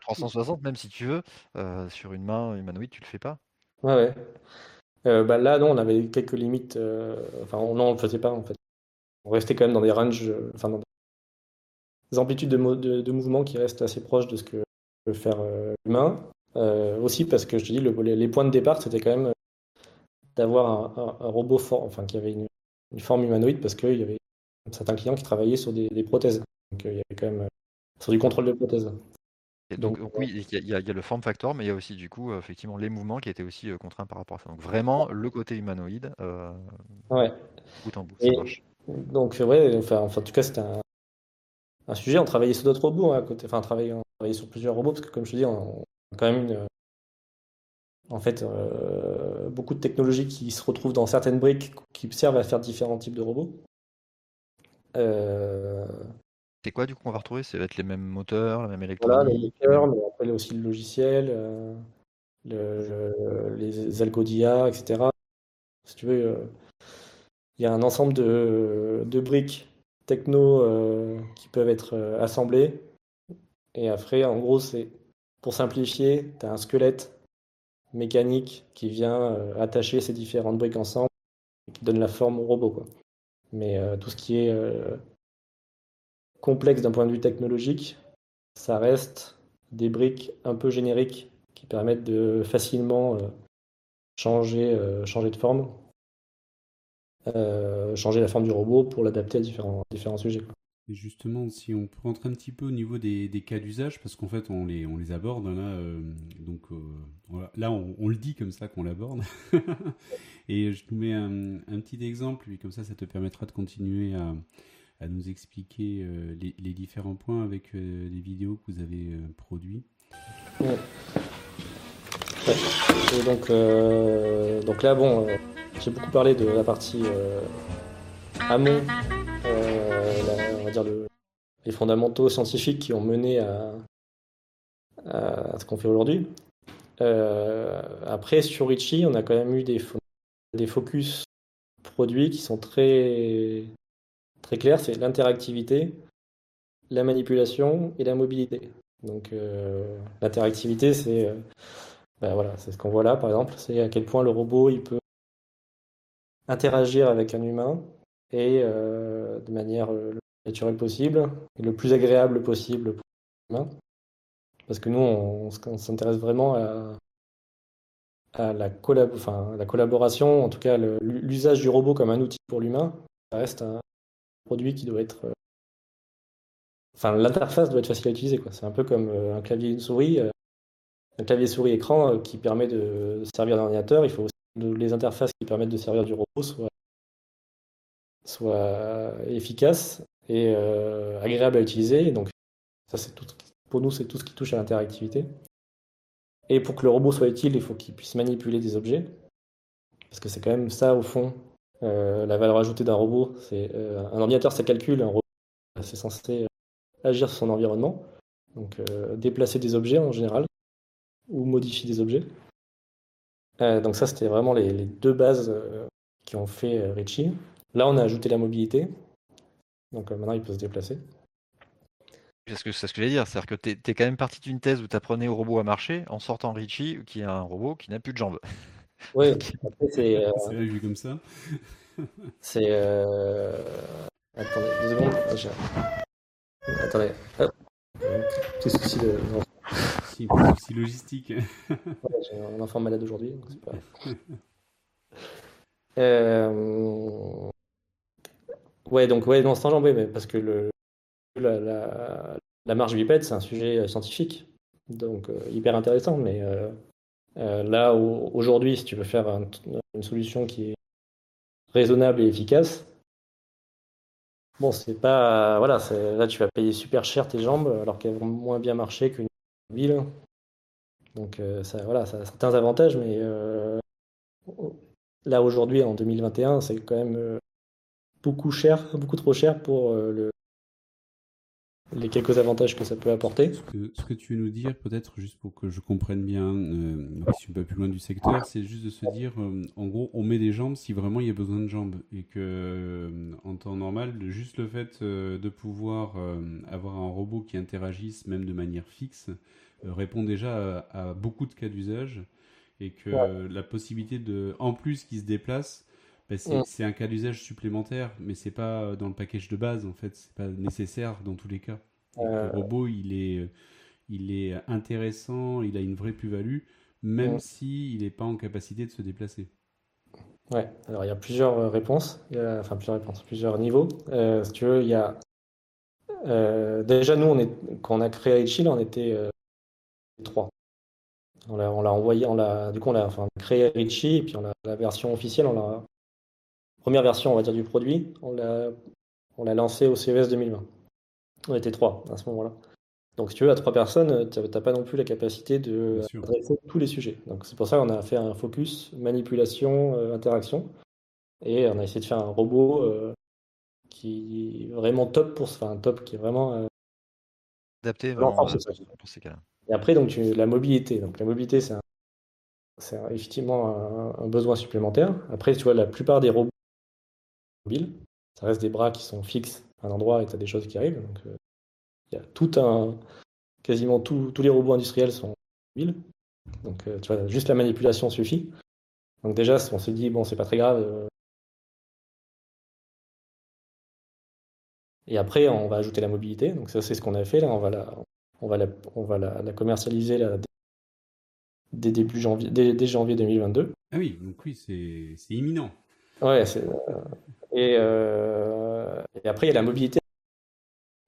360 même si tu veux, euh, sur une main humanoïde tu le fais pas? Ouais ouais. bah là non on avait quelques limites, enfin non on le faisait pas en fait. On restait quand même dans des ranges, enfin dans des amplitudes de, de, mouvement qui restent assez proches de ce que peut faire l'humain. Euh, aussi parce que je te dis, les points de départ, c'était quand même d'avoir un, robot fort, enfin qui avait une, forme humanoïde parce qu'il y avait certains clients qui travaillaient sur des, prothèses. Donc euh, il y avait quand même euh, sur du contrôle de prothèses. donc, oui, il y, a le form factor, mais il y a aussi du coup effectivement les mouvements qui étaient aussi contraints par rapport à ça. Donc vraiment le côté humanoïde, ouais. bout en bout, ça marche. Donc ouais, enfin, en tout cas c'était un, sujet. On travaillait sur d'autres robots hein, à côté, enfin on travaillait, sur plusieurs robots parce que comme je te dis, on, quand même une, en fait, beaucoup de technologies qui se retrouvent dans certaines briques qui servent à faire différents types de robots. C'est quoi du coup on va retrouver? Ça va être les mêmes moteurs, la même électronique Voilà, les moteurs, mais après aussi le logiciel, les algos etc. Si tu veux, il y a un ensemble de, de briques techno euh, qui peuvent être euh, assemblées. Et après, en gros, c'est pour simplifier, tu as un squelette mécanique qui vient euh, attacher ces différentes briques ensemble et qui donne la forme au robot. Mais tout ce qui est complexe d'un point de vue technologique, ça reste des briques un peu génériques qui permettent de facilement changer, de forme euh, changer la forme du robot pour l'adapter à différents sujets. Et justement, si on peut rentrer un petit peu au niveau des, cas d'usage, parce qu'en fait, on les, on aborde là, euh, donc euh, là, on, on, le dit comme ça qu'on l'aborde. et je nous mets un, petit exemple, et comme ça, ça te permettra de continuer à, nous expliquer les, les, différents points avec les vidéos que vous avez. Et donc, donc là, bon j'ai beaucoup parlé de la partie euh, amont, euh, dire les fondamentaux scientifiques qui ont mené à, ce qu'on fait aujourd'hui. Euh, après, sur Richie, on a quand même eu des, focus produits qui sont très, très clairs. C'est l'interactivité, la manipulation et la mobilité. Donc l'interactivité, c'est ben voilà, c'est ce qu'on voit là, par exemple. C'est à quel point le robot il peut interagir avec un humain et euh, de manière euh, le naturelle possible et le plus agréable possible pour l'humain. Parce que nous, on, s'intéresse vraiment à, la, collaboration, en tout cas l'usage du robot comme un outil pour l'humain. Ça reste un produit qui doit être. Euh, enfin, l'interface doit être facile à utiliser. C'est un peu comme un clavier souris. Un clavier souris écran qui permet de servir d'ordinateur, il faut les interfaces qui permettent de servir du robot soient, soient efficaces et euh, agréables à utiliser. donc, ça, c'est tout, pour nous, c'est tout ce qui touche à l'interactivité. Et pour que le robot soit utile, il faut qu'il puisse manipuler des objets. Parce que c'est quand même ça, au fond, euh, la valeur ajoutée d'un robot. C'est euh, un ordinateur, ça calcule, un robot, c'est censé agir sur son environnement. Donc, déplacer des objets en général, ou modifier des objets. Donc ça, c'était vraiment les, deux bases qui ont fait Richie. Là, on a ajouté la mobilité. Donc maintenant, il peut se déplacer. C'est ce que, ce que j'allais dire, c'est-à-dire que tu es, quand même parti d'une thèse où tu apprenais au robot à marcher en sortant Richie, qui est un robot qui n'a plus de jambes. Oui, c'est. c'est vu comme ça. c'est. Attendez, deux secondes. Attendez. Hop. Petit souci de souci logistique. j'ai un enfant malade aujourd'hui, euh, Ouais, donc ouais, non, c'est enjambé, mais parce que le, la, la, marge bipède, c'est un sujet euh, scientifique, donc euh, hyper intéressant, mais là, aujourd'hui, si tu veux faire une solution qui est raisonnable et efficace, bon, c'est pas. Voilà, là, tu vas payer super cher tes jambes, alors qu'elles vont moins bien marcher qu'une donc euh, ça, voilà, ça a certains avantages, mais euh, là aujourd'hui, en 2021, c'est quand même euh, beaucoup cher, beaucoup trop cher pour le, les quelques avantages que ça peut apporter. Ce que, tu veux nous dire, peut-être, juste pour que je comprenne bien, euh, je suis pas plus loin du secteur, c'est juste de se dire, en gros, on met des jambes si vraiment il y a besoin de jambes. Et que, en temps normal, juste le fait de pouvoir avoir un robot qui interagisse, même de manière fixe, euh, répond déjà à, beaucoup de cas d'usage et que la possibilité de, en plus, qu'il se déplace, bah, c'est un cas d'usage supplémentaire, mais c'est pas dans le package de base en fait, c'est pas nécessaire dans tous les cas. Le robot, il est, il est intéressant, il a une vraie plus-value, même mm. si il n'est pas en capacité de se déplacer. Ouais, alors il y a plusieurs euh, réponses, enfin plusieurs réponses, plusieurs niveaux. Euh, si tu veux, il y a déjà nous, on est, quand on a créé Chill, on était 3. On l'a, envoyé, on l'a, du coup, on a enfin, créé Richie, et puis on a la version officielle, on l'a, première version, on va dire, du produit, on l'a, on l'a lancé au CES 2020. On était trois à ce moment-là. Donc, si tu veux, à trois personnes, tu n'as pas non plus la capacité de adresser tous les sujets. Donc, c'est pour ça qu'on a fait un focus manipulation, interaction. Et on a essayé de faire un robot qui est vraiment top pour enfin top qui est vraiment euh, adapté pour ces cas-là. Et après donc la mobilité. Donc la mobilité c'est c'est effectivement un, besoin supplémentaire. Après tu vois la plupart des robots mobiles, ça reste des bras qui sont fixes à un endroit et tu as des choses qui arrivent. Donc euh, il y a tout un quasiment tous les robots industriels sont mobiles. Donc euh, tu vois juste la manipulation suffit. Donc déjà on se dit bon c'est pas très grave Et après, on va ajouter la mobilité. Donc ça, c'est ce qu'on a fait là. On va la, on va la, on va la, commercialiser là, dès, début janvier, dès, janvier 2022. Ah oui, donc oui, c'est imminent. Ouais, c'est, euh, et, euh, et, après, il y a la mobilité.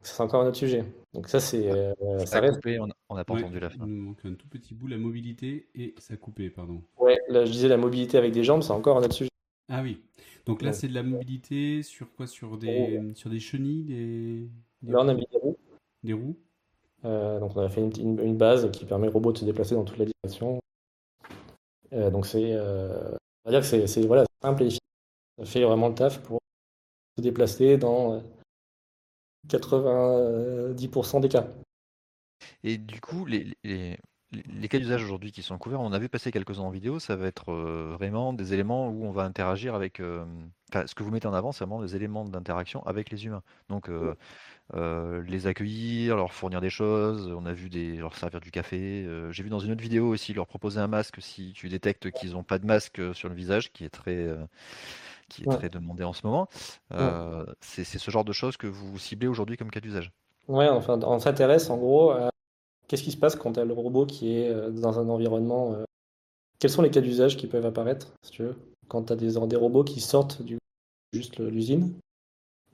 C'est encore un autre sujet. Donc ça, c'est. Euh, ça, reste... coupé, on n'a pas entendu la fin. Il nous manque un tout petit bout, la mobilité, et ça a coupé, pardon. Ouais, là, je disais la mobilité avec des jambes, c'est encore un autre sujet. Ah oui. Donc là, c'est de la mobilité sur quoi? Sur des, sur des chenilles des, Là, on a mis des roues. Des roues euh, donc on a fait une, base qui permet au robot de se déplacer dans toutes les directions. Euh, donc c'est, euh, on va dire que c'est, voilà, simple et efficace. Ça fait vraiment le taf pour se déplacer dans 90% des cas. Et du coup, les, les cas d'usage aujourd'hui qui sont couverts, on a vu passer quelques-uns en vidéo, ça va être euh, vraiment des éléments où on va interagir avec. Euh, ce que vous mettez en avant, c'est vraiment des éléments d'interaction avec les humains. Donc, euh, les accueillir, leur fournir des choses, on a vu des, leur servir du café. J'ai vu dans une autre vidéo aussi leur proposer un masque si tu détectes qu'ils n'ont pas de masque sur le visage, qui est très. Qui est très demandé en ce moment. C'est ce genre de choses que vous ciblez aujourd'hui comme cas d'usage. Ouais, enfin, on s'intéresse en gros à Qu'est-ce qui se passe quand tu as le robot qui est euh, dans un environnement euh, Quels sont les cas d'usage qui peuvent apparaître, si tu veux, quand tu as des, des, robots qui sortent du juste l'usine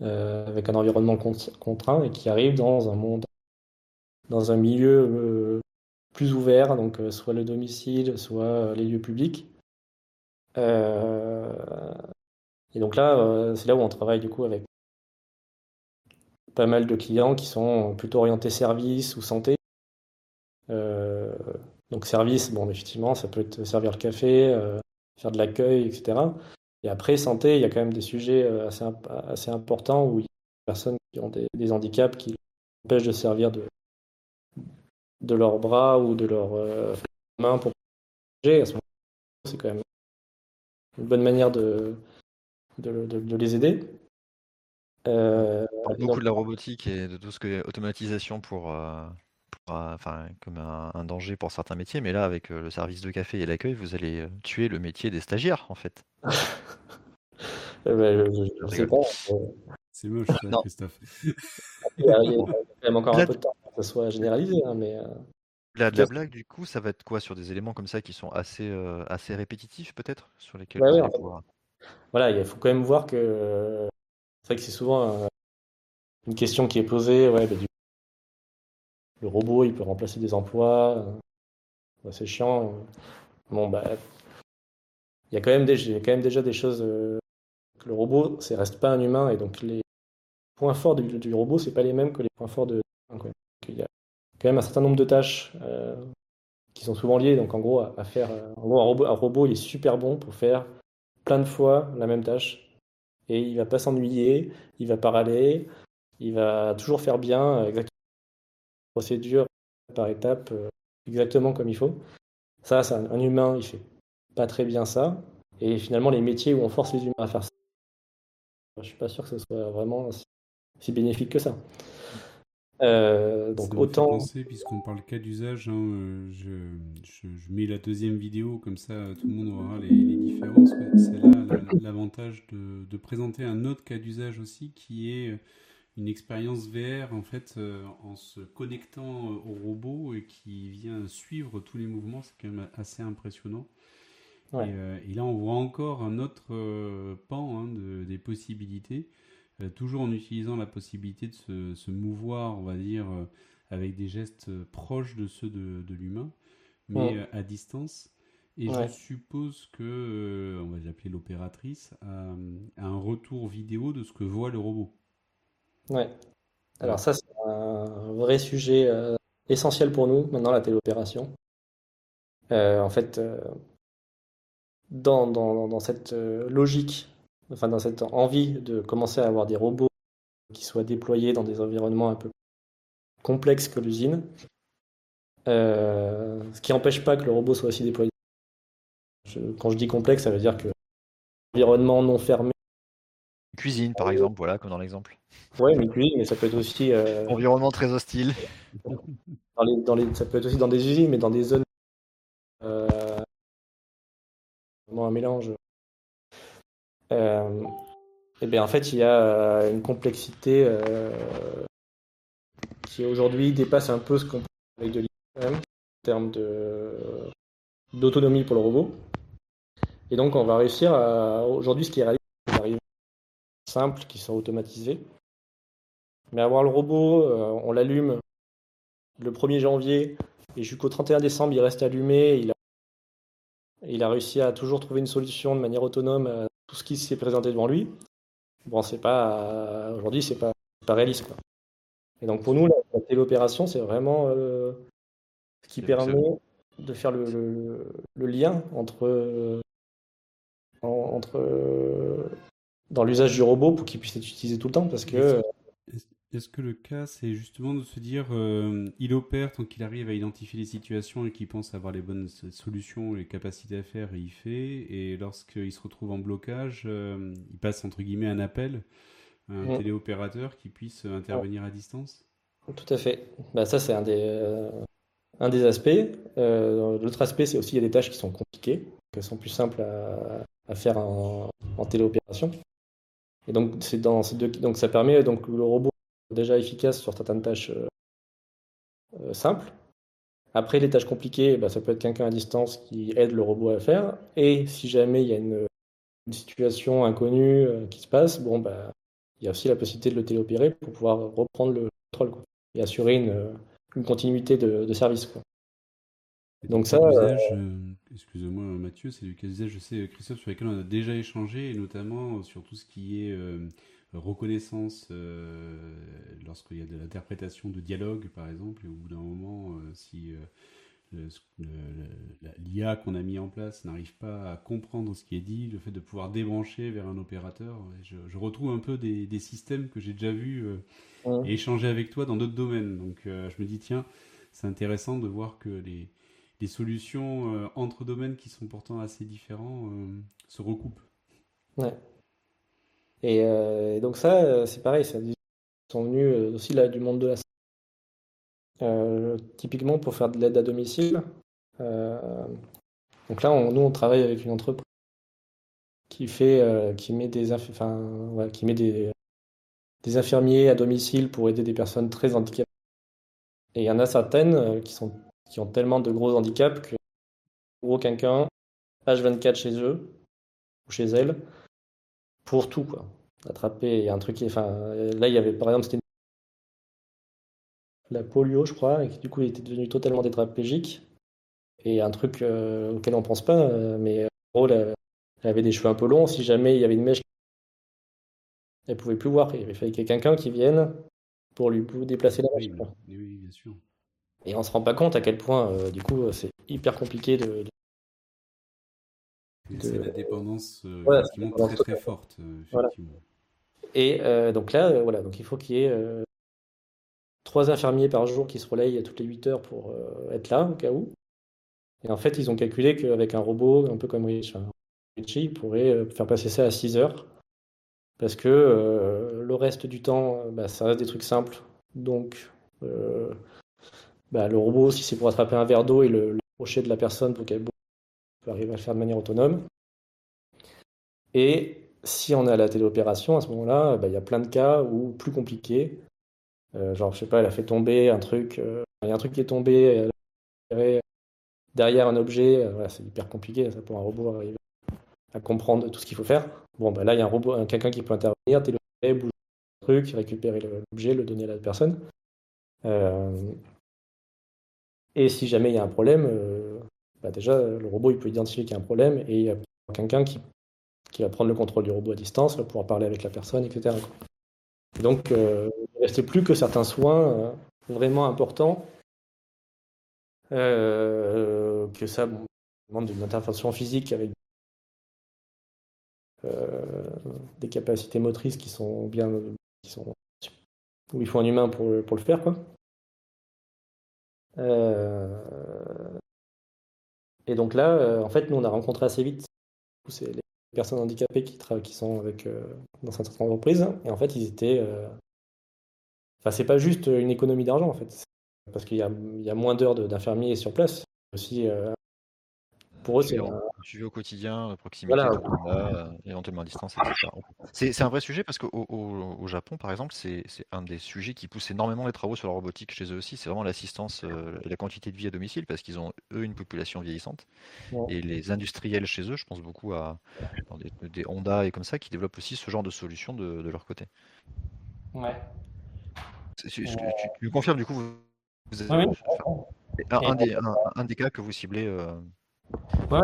euh, avec un environnement contraint et qui arrivent dans un monde, dans un milieu plus ouvert, donc soit le domicile, soit les lieux publics. Et donc là, c'est là où on travaille du coup avec pas mal de clients qui sont plutôt orientés service ou santé euh, donc service, bon, effectivement, ça peut être servir le café, euh, faire de l'accueil, etc. Et après, santé, il y a quand même des sujets euh, assez, assez importants où il y a des personnes qui ont des, handicaps qui empêchent de servir de, de leurs bras ou de leurs mains pour protéger. À ce moment c'est quand même une bonne manière de, de, les aider. on parle beaucoup de la robotique et de tout ce que automatisation pour, enfin, comme un, danger pour certains métiers, mais là, avec le service de café et l'accueil, vous allez tuer le métier des stagiaires, en fait. Eh ben, C'est moche, Christophe. Il y a quand même encore un peu de temps pour que ça soit généralisé, hein, mais. La, la blague, du coup, ça va être quoi sur des éléments comme ça qui sont assez, assez répétitifs, peut-être Sur lesquels Voilà, il faut quand même voir que. C'est vrai que c'est souvent une question qui est posée. Ouais, bah, du le robot, il peut remplacer des emplois. Euh, c'est chiant. Bon, bah, il y a quand même, quand même déjà des choses. Euh, le robot, ça reste pas un humain, et donc les points forts du, robot, c'est pas les mêmes que les points forts de Il y a quand même un certain nombre de tâches euh, qui sont souvent liées. Donc, en gros, à, faire. un robot, un robot, il est super bon pour faire plein de fois la même tâche. Et il va pas s'ennuyer, il va pas râler, il va toujours faire bien, exactement procédure par étape euh, exactement comme il faut. Ça, c'est un, humain, il fait pas très bien ça. Et finalement, les métiers où on force les humains à faire ça, je suis pas sûr que ce soit vraiment si, bénéfique que ça. Euh, donc autant. Puisqu'on parle cas d'usage, hein, euh, je, mets la deuxième vidéo, comme ça tout le monde aura les, différences. C'est là l'avantage de, de, présenter un autre cas d'usage aussi qui est une expérience VR en fait euh, en se connectant euh, au robot et qui vient suivre tous les mouvements, c'est quand même assez impressionnant. Euh, et, là, on voit encore un autre pan hein, de, des possibilités, toujours en utilisant la possibilité de se, se mouvoir, on va dire, avec des gestes proches de ceux de, de l'humain, mais à distance. Et je suppose que, on va l'appeler l'opératrice, a, un retour vidéo de ce que voit le robot. Ouais. Alors ça, c'est un vrai sujet euh, essentiel pour nous maintenant, la téléopération. en fait, dans, dans, dans, cette logique, enfin dans cette envie de commencer à avoir des robots qui soient déployés dans des environnements un peu complexes que l'usine, ce qui n'empêche pas que le robot soit aussi déployé. quand je dis complexe, ça veut dire que environnement non fermé. Cuisine, par exemple, voilà, comme dans l'exemple. Oui, mais cuisine, mais ça peut être aussi. Euh, environnement très hostile. Dans les, dans les, ça peut être aussi dans des usines, mais dans des zones. Euh, un mélange. Euh, et bien, en fait, il y a une complexité qui aujourd'hui dépasse un peu ce qu'on peut avec de l'IM en termes d'autonomie pour le robot. Et donc, on va réussir à. Aujourd'hui, ce qui est réalisé, c'est d'arriver simples qui sont automatisés. Mais avoir le robot, euh, on l'allume le 1er janvier et jusqu'au 31 décembre, il reste allumé. Il a, il a réussi à toujours trouver une solution de manière autonome tout ce qui s'est présenté devant lui. Bon, c'est pas. Aujourd'hui, c'est pas, pas réaliste. Quoi. Et donc, pour nous, la, téléopération, c'est vraiment euh, ce qui permet de faire le, le lien entre entre euh, dans l'usage du robot pour qu'il puisse être utilisé tout le temps parce que est-ce que le cas, c'est justement de se dire, euh, il opère tant qu'il arrive à identifier les situations et qu'il pense avoir les bonnes solutions, les capacités à faire, et il fait. Et lorsqu'il se retrouve en blocage, euh, il passe entre guillemets un appel à un téléopérateur qui puisse intervenir à distance Tout à fait. Bah, ça, c'est un des, un des aspects. L'autre aspect, c'est aussi il y a des tâches qui sont compliquées, qui sont plus simples à, à faire en, téléopération. Et donc, c'est dans ces deux, donc ça permet donc le robot déjà efficace sur certaines tâches euh, euh, simples. Après, les tâches compliquées, bah, ça peut être quelqu'un à distance qui aide le robot à faire. Et si jamais il y a une, situation inconnue euh, qui se passe, bon, bah, il y a aussi la possibilité de le téléopérer pour pouvoir reprendre le contrôle et assurer une, continuité de, service. Quoi. Donc ça. Euh, excusez-moi Mathieu, c'est du cas d'usage, je sais, Christophe, sur lequel on a déjà échangé, et notamment sur tout ce qui est euh, reconnaissance lorsqu'il y a de l'interprétation de dialogue, par exemple, et au bout d'un moment, si l'IA qu'on a mis en place n'arrive pas à comprendre ce qui est dit, le fait de pouvoir débrancher vers un opérateur, je, retrouve un peu des, des systèmes que j'ai déjà vus et échanger avec toi dans d'autres domaines. Donc je me dis, tiens, c'est intéressant de voir que les solutions euh, entre domaines qui sont pourtant assez différents euh, se recoupent. Ouais. Et, euh, donc ça, c'est pareil, ça sont venus aussi là du monde de la typiquement pour faire de l'aide à domicile. donc là, nous, on travaille avec une entreprise qui fait, qui met des, enfin, qui met des, des infirmiers à domicile pour aider des personnes très handicapées. Et il y en a certaines qui sont qui ont tellement de gros handicaps que pour quelqu'un H24 chez eux ou chez elles pour tout quoi. Attraper, il y a un truc qui, enfin là il y avait par exemple c'était la polio je crois et qui du coup il était devenu totalement tétraplégique et un truc euh, auquel on pense pas euh, mais en gros elle, avait des cheveux un peu longs si jamais il y avait une mèche elle pouvait plus voir il fallait qu'il y ait quelqu'un qui vienne pour lui déplacer la mèche. oui, bien sûr. Et on se rend pas compte à quel point, euh, du coup, c'est hyper compliqué de. C'est la dépendance euh, très très forte, euh. Et donc là, voilà, donc il faut qu'il y ait trois infirmiers par jour qui se relayent toutes les 8 heures pour être là, au cas où. Et en fait, ils ont calculé qu'avec un robot, un peu comme Rich, ils pourraient faire passer ça à 6 heures. Parce que le reste du temps, bah, ça reste des trucs simples. Donc, bah, le robot, si c'est pour attraper un verre d'eau et le, le de la personne pour qu'elle peut arriver à le faire de manière autonome. Et si on à la téléopération, à ce moment-là, bah, il y a plein de cas où plus compliqué. Euh, genre, je sais pas, elle a fait tomber un truc, euh, il y a un truc qui est tombé derrière un objet. Euh, c'est hyper compliqué ça, pour un robot arriver à comprendre tout ce qu'il faut faire. Bon, bah, là, il y a un robot, quelqu'un qui peut intervenir, téléopérer, bouger le truc, récupérer l'objet, le donner à la personne. Et si jamais il y a un problème, bah déjà, le robot il peut identifier qu'il y a un problème et il y a quelqu'un qui, qui va prendre le contrôle du robot à distance, va pouvoir parler avec la personne, etc. donc, euh, il ne restait plus que certains soins euh, vraiment importants que ça demande une intervention physique avec des capacités motrices qui sont bien, qui sont où il faut un humain pour, pour le faire, quoi. Et donc là, en fait, nous on a rencontré assez vite les personnes handicapées qui, sont avec, dans certaines entreprises. Et en fait, ils étaient. Enfin, c'est pas juste une économie d'argent, en fait. Parce qu'il y a, il y a moins d'heures d'infirmiers sur place. Aussi, pour eux, c'est suivi au quotidien, proximité, voilà. Euh, éventuellement à distance, etc. C'est un vrai sujet parce qu'au au, Japon, par exemple, c'est un des sujets qui pousse énormément les travaux sur la robotique chez eux aussi. C'est vraiment l'assistance euh, et la quantité de vie à domicile parce qu'ils ont, eux, une population vieillissante. Et les industriels chez eux, je pense beaucoup à des, Honda et comme ça, qui développent aussi ce genre de solutions de, leur côté. Ouais. Tu, tu, confirmes, du coup, vous, avez, un, des, un, des, cas que vous ciblez. Euh, Ouais,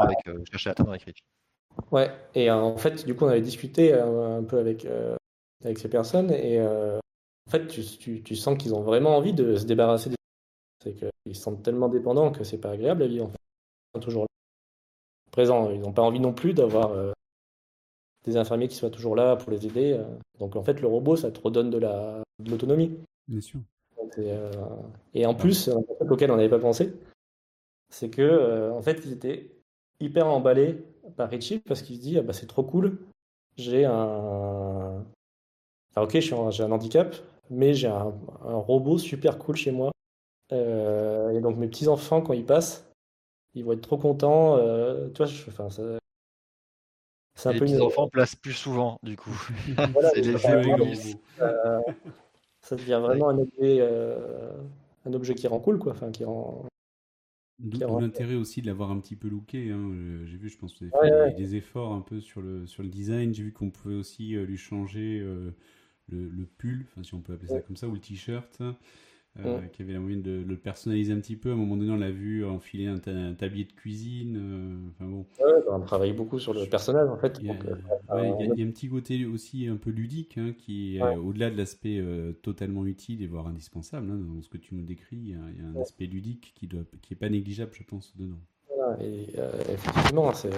avec, euh, je cherchais à atteindre avec Rich. Ouais, et euh, en fait, du coup, on avait discuté euh, un peu avec, avec ces personnes, et en fait, tu, tu, tu sens qu'ils ont vraiment envie de se débarrasser des. C'est qu'ils se sentent tellement dépendants que c'est pas agréable la vie, en fait. Ils sont toujours là. Présents, ils n'ont pas envie non plus d'avoir des infirmiers qui soient toujours là pour les aider. Donc en fait, le robot, ça te redonne de l'autonomie. De Bien sûr. et en plus, un truc auquel on n'avait pas pensé, c'est que euh, en fait, ils étaient hyper emballés par Richie parce qu'il se dit ah bah c'est trop cool, j'ai un, enfin, ok, j'ai un handicap, mais j'ai un, robot super cool chez moi. Euh, et donc mes petits enfants quand ils passent, ils vont être trop contents. Euh, tu vois, je, enfin, ça, c'est un les petits enfants placent plus souvent du coup. c'est les ça devient vraiment un objet, un objet qui rend cool quoi, enfin qui rend D'où l'intérêt aussi de l'avoir un petit peu looké. Hein. J'ai vu, je pense, que vous avez fait des efforts un peu sur le, sur le design. J'ai vu qu'on pouvait aussi euh, lui changer euh, le, le, pull, si on peut appeler ça comme ça, ou le t-shirt. Euh, qui avait la moyen de, le personnaliser un petit peu. À un moment donné, on l'a vu enfiler un, tablier de cuisine. Euh, enfin bon. on travaille beaucoup sur le personnage en fait. Il y, a, euh, un petit côté aussi un peu ludique hein, qui est au-delà de l'aspect totalement utile et voire indispensable. Hein, dans ce que tu nous décris, il y a, un aspect ludique qui doit, qui est pas négligeable, je pense, dedans. Voilà, et effectivement, c'est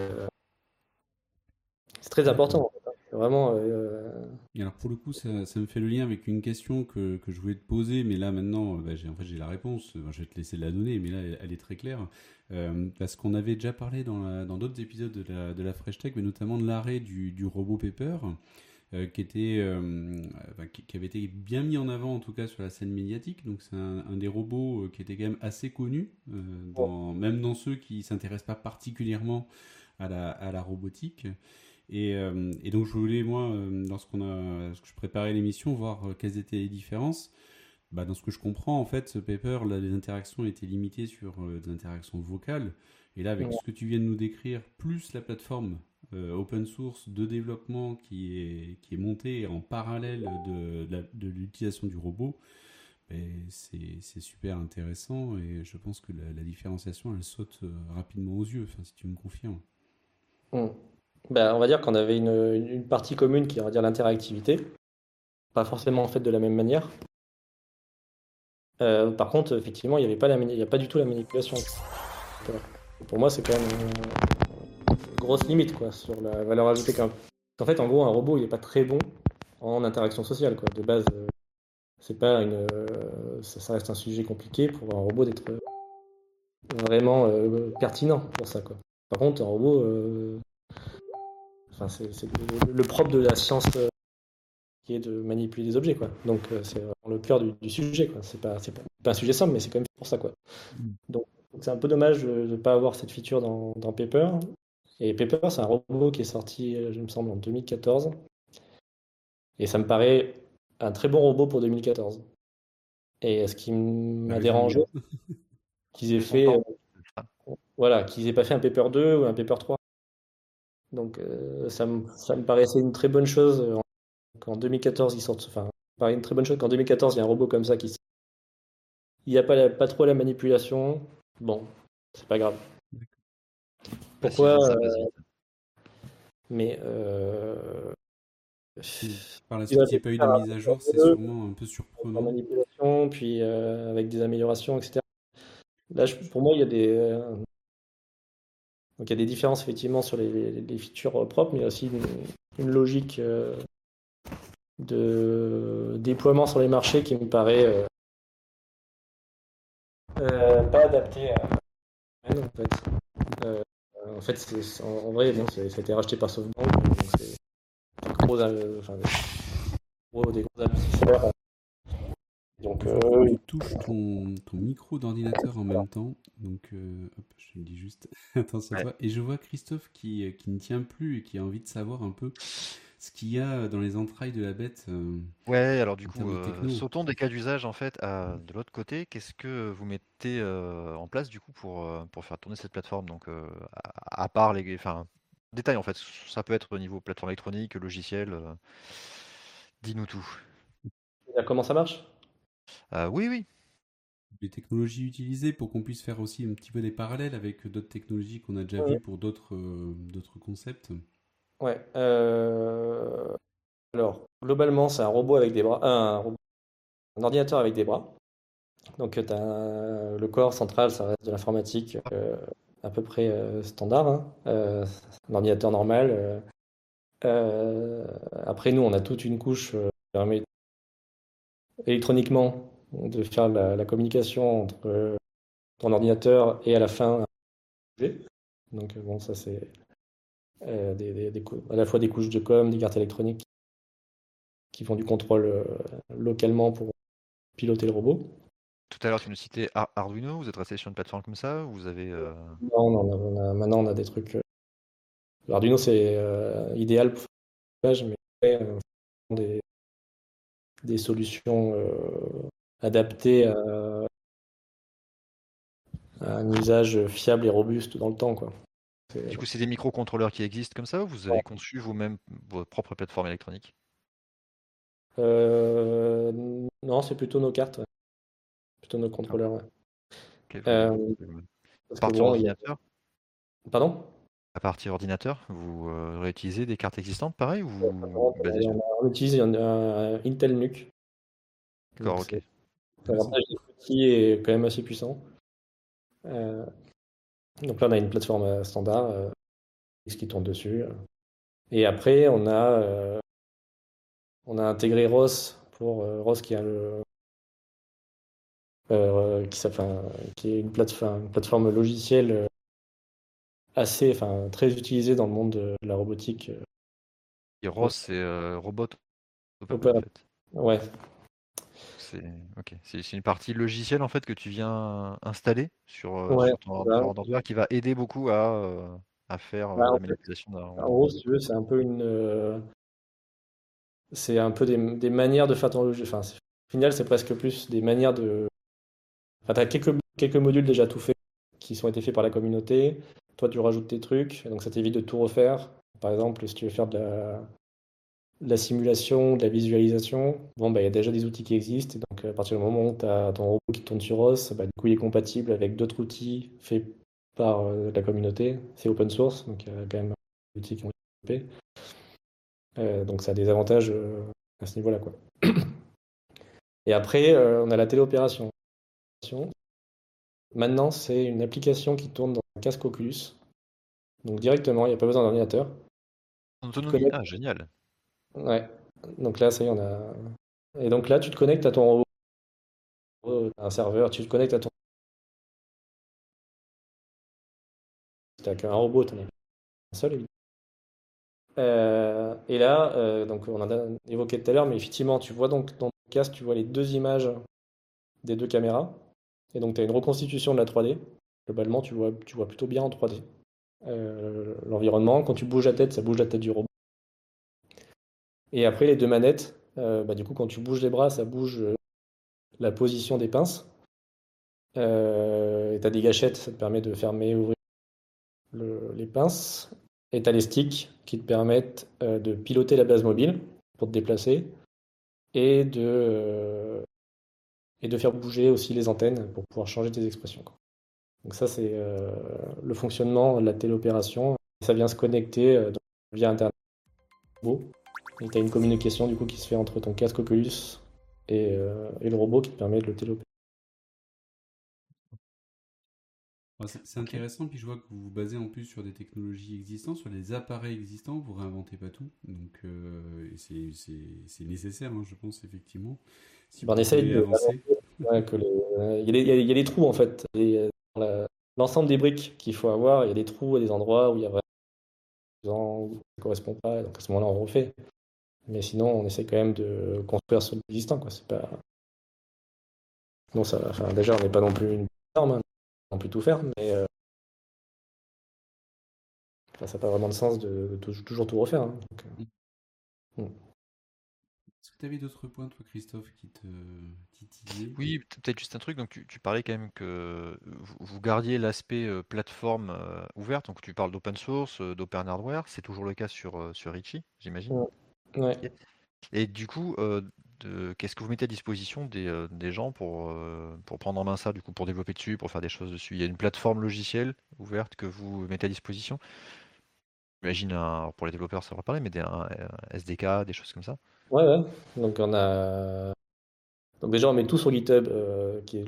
très important. Vraiment. Euh, alors pour le coup, ça, me fait le lien avec une question que, que je voulais te poser, mais là maintenant, bah, j'ai en fait j'ai la réponse. je vais te laisser la donner, mais là elle, est très claire euh, parce qu'on avait déjà parlé dans d'autres épisodes de la, de la Fresh Tech, mais notamment de l'arrêt du, du, robot Pepper. Euh, qui, était, qui, avait été bien mis en avant en tout cas sur la scène médiatique. Donc c'est un, des robots qui était quand même assez connu, dans, même dans ceux qui s'intéressent pas particulièrement à la, à la robotique. Euh, et, donc je voulais, moi, euh, lorsqu'on a, lorsque je préparais l'émission, voir euh, quelles étaient les différences. Bah, dans ce que je comprends, en fait, ce paper, là, les interactions étaient limitées sur des interactions vocales. Et là, avec ce que tu viens de nous décrire, plus la plateforme open source de développement qui est, qui est montée en parallèle de, de l'utilisation du robot, ben, c'est super intéressant et je pense que la, différenciation, elle saute rapidement aux yeux, enfin, si tu me confirmes. Mmh. Ben, on va dire qu'on avait une, partie commune qui est dire l'interactivité, pas forcément faite de la même manière. Euh, par contre, effectivement, il n'y avait pas, a pas du tout la manipulation. Pour moi, c'est quand même une grosse limite quoi, sur la valeur ajoutée. En fait, en gros, un robot, il n'est pas très bon en interaction sociale. Quoi. De base, euh, c'est pas une, euh, ça, reste un sujet compliqué pour un robot d'être vraiment pertinent pour ça. Quoi. Par contre, un robot, c'est le, propre de la science euh, qui est de manipuler des objets, quoi. Donc euh, c'est le cœur du, sujet, quoi. C'est pas, pas, un sujet simple, mais c'est quand même pour ça, quoi. Mm. Donc c'est un peu dommage de ne pas avoir cette feature dans, dans Paper. Et Paper, c'est un robot qui est sorti, euh, je me semble, en 2014. Et ça me paraît un très bon robot pour 2014. Et ce qui m'a dérangé, qu'ils aient fait, voilà, qu'ils aient pas fait un Paper 2 ou un Paper 3. Donc euh, ça, me, ça, me, paraissait une très bonne chose euh, qu'en 2014 ils sortent. Enfin, paraît une très bonne chose qu'en 2014 il y a un robot comme ça qui. Il n'y a pas, pas trop la manipulation. Bon, c'est pas grave. Pourquoi euh, Mais par la suite, il n'y a pas eu de mise à jour, c'est sûrement un peu surprenant. manipulation, puis avec des améliorations, etc. là, pour moi, il y a des, donc il y a des différences effectivement sur les, features propres, mais il y a aussi une, logique de déploiement sur les marchés qui me paraît pas adaptée à en fait. en fait, en, vrai, bon, ça a été racheté par SoftBank, donc c'est gros, enfin, des gros investisseurs. Donc, euh, tu touches ton, ton micro d'ordinateur en même temps. Donc, euh, hop, je me dis juste attention à toi. Et je vois Christophe qui, euh, qui ne tient plus et qui a envie de savoir un peu ce qu'il y a dans les entrailles de la bête. ouais, alors du coup, sautons des cas d'usage en fait à, de l'autre côté. Qu'est-ce que vous mettez en place du coup pour, pour faire tourner cette plateforme? Donc, à, part les. Enfin, détail en fait, ça peut être au niveau plateforme électronique, logiciel. Dis-nous tout. Comment ça marche? Euh, oui, oui. Les technologies utilisées pour qu'on puisse faire aussi un petit peu des parallèles avec d'autres technologies qu'on a déjà vues pour d'autres euh, d'autres concepts. Ouais. Euh, alors, globalement, c'est un robot avec des bras, un, ordinateur avec des bras. Donc, as le corps central, ça reste de l'informatique à peu près standard, hein. un ordinateur normal. après, nous, on a toute une couche qui permet électroniquement de faire la, communication entre euh, ton ordinateur et à la fin donc bon ça c'est euh, à la fois des couches de com, des cartes électroniques qui font du contrôle euh, localement pour piloter le robot. Tout à l'heure, tu nous citais Arduino. Vous êtes resté sur une plateforme comme ça? Vous avez Non, non maintenant on a des trucs. Arduino c'est idéal pour faire mais des, des solutions euh, adaptées à, un usage fiable et robuste dans le temps. Quoi. Du coup, c'est des microcontrôleurs qui existent comme ça ou vous avez conçu vous-même votre propre plateforme électronique? Euh, Non, c'est plutôt nos cartes, plutôt nos contrôleurs. Euh, à partir ordinateur? Pardon? À partir ordinateur, vous réutilisez des cartes existantes, pareil ou on, utilise un, Intel NUC. D'accord, ok. L'avantage des outils est quand même assez puissant. Euh, donc là, on a une plateforme euh, standard euh, qui tourne dessus. Et après, on a, on a intégré ROS pour ROS qui a le. qui, qui est une plateforme, une plateforme logicielle assez, enfin, très utilisée dans le monde de la robotique. Et ROS, c'est robot. Ouais, c'est une partie logicielle en fait que tu viens installer sur, euh, ton ordinateur qui va aider beaucoup à, euh, à faire euh, bah, la manipulation d'un. En gros, si tu veux, c'est un peu une. C'est un peu des, des, manières de faire ton logiciel. Enfin, au final, c'est presque plus des manières de. Enfin, tu as quelques, quelques modules déjà tout faits qui sont été faits par la communauté. Toi, tu rajoutes tes trucs, donc ça t'évite de tout refaire. Par exemple, si tu veux faire de la, la simulation, de la visualisation, bon, bah, il y a déjà des outils qui existent. Donc, à partir du moment où tu as ton robot qui tourne sur OS, bah, du coup, il est compatible avec d'autres outils faits par euh, la communauté. C'est open source, donc il y a quand même des outils qui ont été développés. Euh, donc, ça a des avantages euh, à ce niveau-là. Et après, on a la téléopération. Maintenant, c'est une application qui tourne dans un casque Oculus. Donc, directement, il n'y a pas besoin d'ordinateur. Autonomie, ah, génial. Ouais. Donc là, ça y est, on a. Et donc là, tu te connectes à ton robot, un serveur, tu te connectes à ton. T'as qu'un robot, t'en as un seul. Euh, et là, euh, donc on a évoqué tout à l'heure, mais effectivement, tu vois donc dans le casque, tu vois les deux images des deux caméras. Et donc, tu as une reconstitution de la 3D. Globalement, tu vois, tu vois plutôt bien en 3D. Euh, l'environnement, quand tu bouges la tête, ça bouge la tête du robot. Et après, les deux manettes, euh, bah, du coup, quand tu bouges les bras, ça bouge euh, la position des pinces. Et tu as des gâchettes, ça te permet de fermer ouvrir les pinces. Et tu as les sticks qui te permettent de piloter la base mobile pour te déplacer et de, et de faire bouger aussi les antennes pour pouvoir changer tes expressions. Donc ça, c'est le fonctionnement de la téléopération. Ça vient se connecter via Internet. Et tu as une communication du coup qui se fait entre ton casque Oculus et, euh, et le robot qui te permet de le téléopérer. C'est intéressant, puis je vois que vous vous basez en plus sur des technologies existantes, sur des appareils existants, vous réinventez pas tout, donc euh, c'est nécessaire, hein, je pense, effectivement. Si on essaye de avancer. il, y a des, trous en fait. L'ensemble des briques qu'il faut avoir, il y a des trous à des endroits où il y a vraiment ça ne correspond pas, donc à ce moment-là on refait. Mais sinon, on essaie quand même de construire sur l'existant. C'est pas... Non, ça, enfin, déjà, on n'est pas non plus une norme, hein on peut tout faire, mais euh, ça n'a pas vraiment de sens de, toujours tout refaire. Hein, euh, mm. Tu avais d'autres points, toi, Christophe, qui te titillaient Oui, peut-être juste un truc. Donc, tu, parlais quand même que vous, gardiez l'aspect euh, plateforme ouverte. Donc, tu parles d'open source, d'open hardware. C'est toujours le cas sur, sur Richie, j'imagine. Ouais. Et du coup, qu'est-ce que vous mettez à disposition des, euh, gens pour, euh, pour prendre en main ça, du coup, pour développer dessus, pour faire des choses dessus? Il y a une plateforme logicielle ouverte que vous mettez à disposition? J'imagine, pour les développeurs, ça va parler, mais des un, SDK, des choses comme ça Ouais, ouais. Donc, on a. Donc, déjà, on met tout sur GitHub, euh, qui est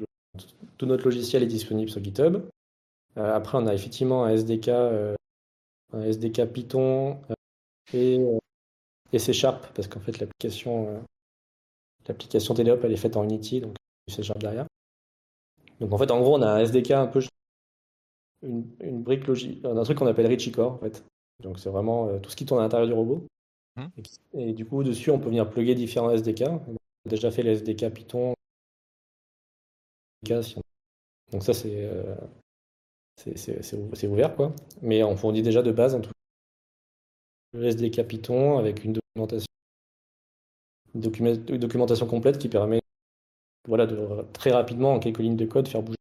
tout notre logiciel est disponible sur GitHub. après, on a effectivement un SDK, un SDK Python et, et C Sharp, parce qu'en fait, l'application L'application Teleop, elle est faite en Unity, donc c'est Sharp derrière. Donc en fait, en gros, on a un SDK un peu une, une brique logique, un truc qu'on appelle Richie Core en fait. Donc c'est vraiment euh, tout ce qui tourne à l'intérieur du robot. Hum. Et, du coup, dessus, on peut venir plugger différents SDK. On a déjà fait les SDK Python. Donc ça, c'est euh, c'est ouvert quoi. Mais on fournit déjà de base un truc le SDK Python avec une documentation une documentation complète qui permet voilà, de très rapidement, en quelques lignes de code, faire bouger.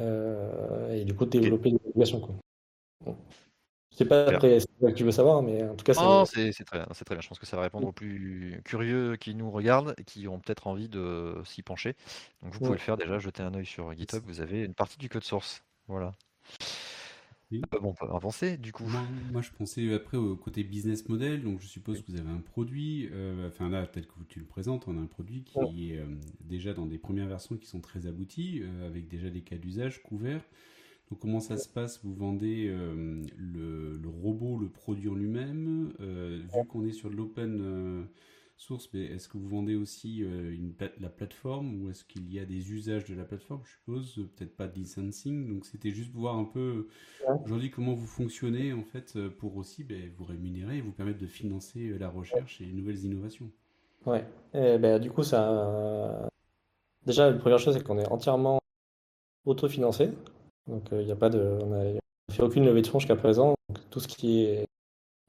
Euh, et du coup, développer des applications. Quoi. Je sais pas très ce que tu veux savoir, mais en tout cas, c'est très, bien, très bien. Je pense que ça va répondre aux plus curieux qui nous regardent et qui ont peut-être envie de s'y pencher. Donc, vous pouvez le faire déjà, jeter un œil sur GitHub. Vous avez une partie du code source. Voilà. Oui. Ah, bon, on peut avancer du coup. Moi, je pensais après au côté business model. Donc, je suppose que vous avez un produit. Euh, enfin, là, peut-être que tu le présentes. On a un produit qui est euh, déjà dans des premières versions qui sont très abouties, euh, avec déjà des cas d'usage couverts. Donc, comment ça se passe? Vous vendez le, le, robot, le produit en lui-même. vu qu'on est sur de l'open source, mais est-ce que vous vendez aussi euh, une, la plateforme ou est-ce qu'il y a des usages de la plateforme, je suppose, peut-être pas de licensing. Donc c'était juste voir un peu aujourd'hui comment vous fonctionnez en fait euh, pour aussi ben, vous rémunérer et vous permettre de financer euh, la recherche et les nouvelles innovations. Ouais, et ben, du coup ça. Déjà, la première chose c'est qu'on est entièrement autofinancé. Donc il n'y a pas de. On a fait aucune levée de fonds jusqu'à présent. Donc, tout ce qui est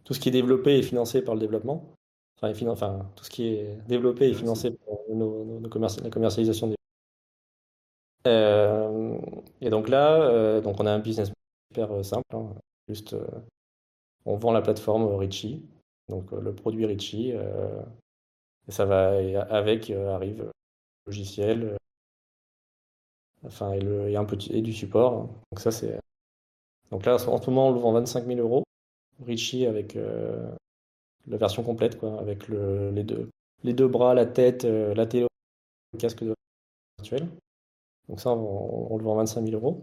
tout ce qui est développé est financé par le développement. Enfin, tout ce qui est développé et financé pour nos, la commercialisation des. Euh, et donc là, euh, donc on a un business super euh, simple. Hein. juste, on vend la plateforme Richie, donc le produit Richie, et ça va et avec arrive le logiciel, enfin et, le, un petit et du support. Donc ça c'est. Donc là, en ce moment, on le vend 25 000 euros. Richie avec la version complète, quoi, avec le, les, deux, les deux bras, la tête, euh, la télé, le casque de virtuel. Donc ça, on, le vend 25 000 euros.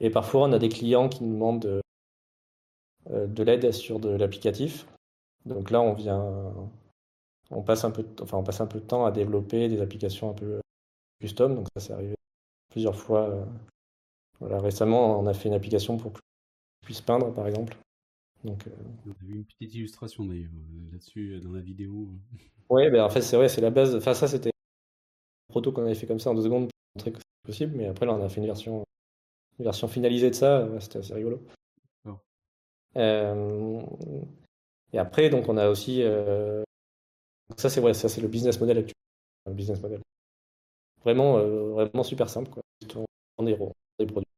Et parfois, on a des clients qui nous demandent de, euh, de l'aide sur de l'applicatif. Donc là, on vient, on passe un peu, de, enfin, on passe un peu de temps à développer des applications un peu custom. Donc ça, c'est arrivé plusieurs fois. Euh, voilà, récemment, on a fait une application pour que je puisse peindre, par exemple. Donc, euh, On a vu une petite illustration d'ailleurs euh, là-dessus euh, dans la vidéo. Oui, ben en fait c'est vrai, c'est la base. Enfin ça c'était un proto qu'on avait fait comme ça en deux secondes pour montrer que c'est possible, mais après là on a fait une version, une version finalisée de ça, c'était assez rigolo. et après donc on a aussi ça c'est vrai, ça c'est le business model actuel, le business model. Vraiment vraiment super simple quoi. On est des produits.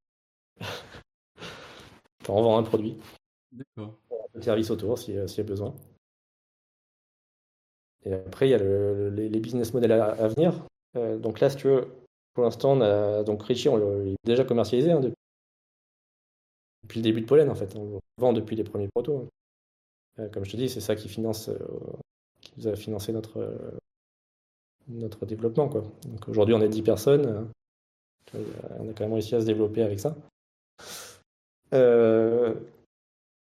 on vend un produit. D'accord. Le service autour s'il y a besoin. Et après, il y a les, business models à, venir. Euh, donc là, si tu veux, pour l'instant, donc Richie, on est déjà commercialisé hein, depuis, le début de Pollen, en fait. On le vend depuis les premiers protos. Hein. Euh, comme je te dis, c'est ça qui finance, euh, qui nous a financé notre, notre développement. Quoi. Donc aujourd'hui, on est 10 personnes. On a quand même réussi à se développer avec ça.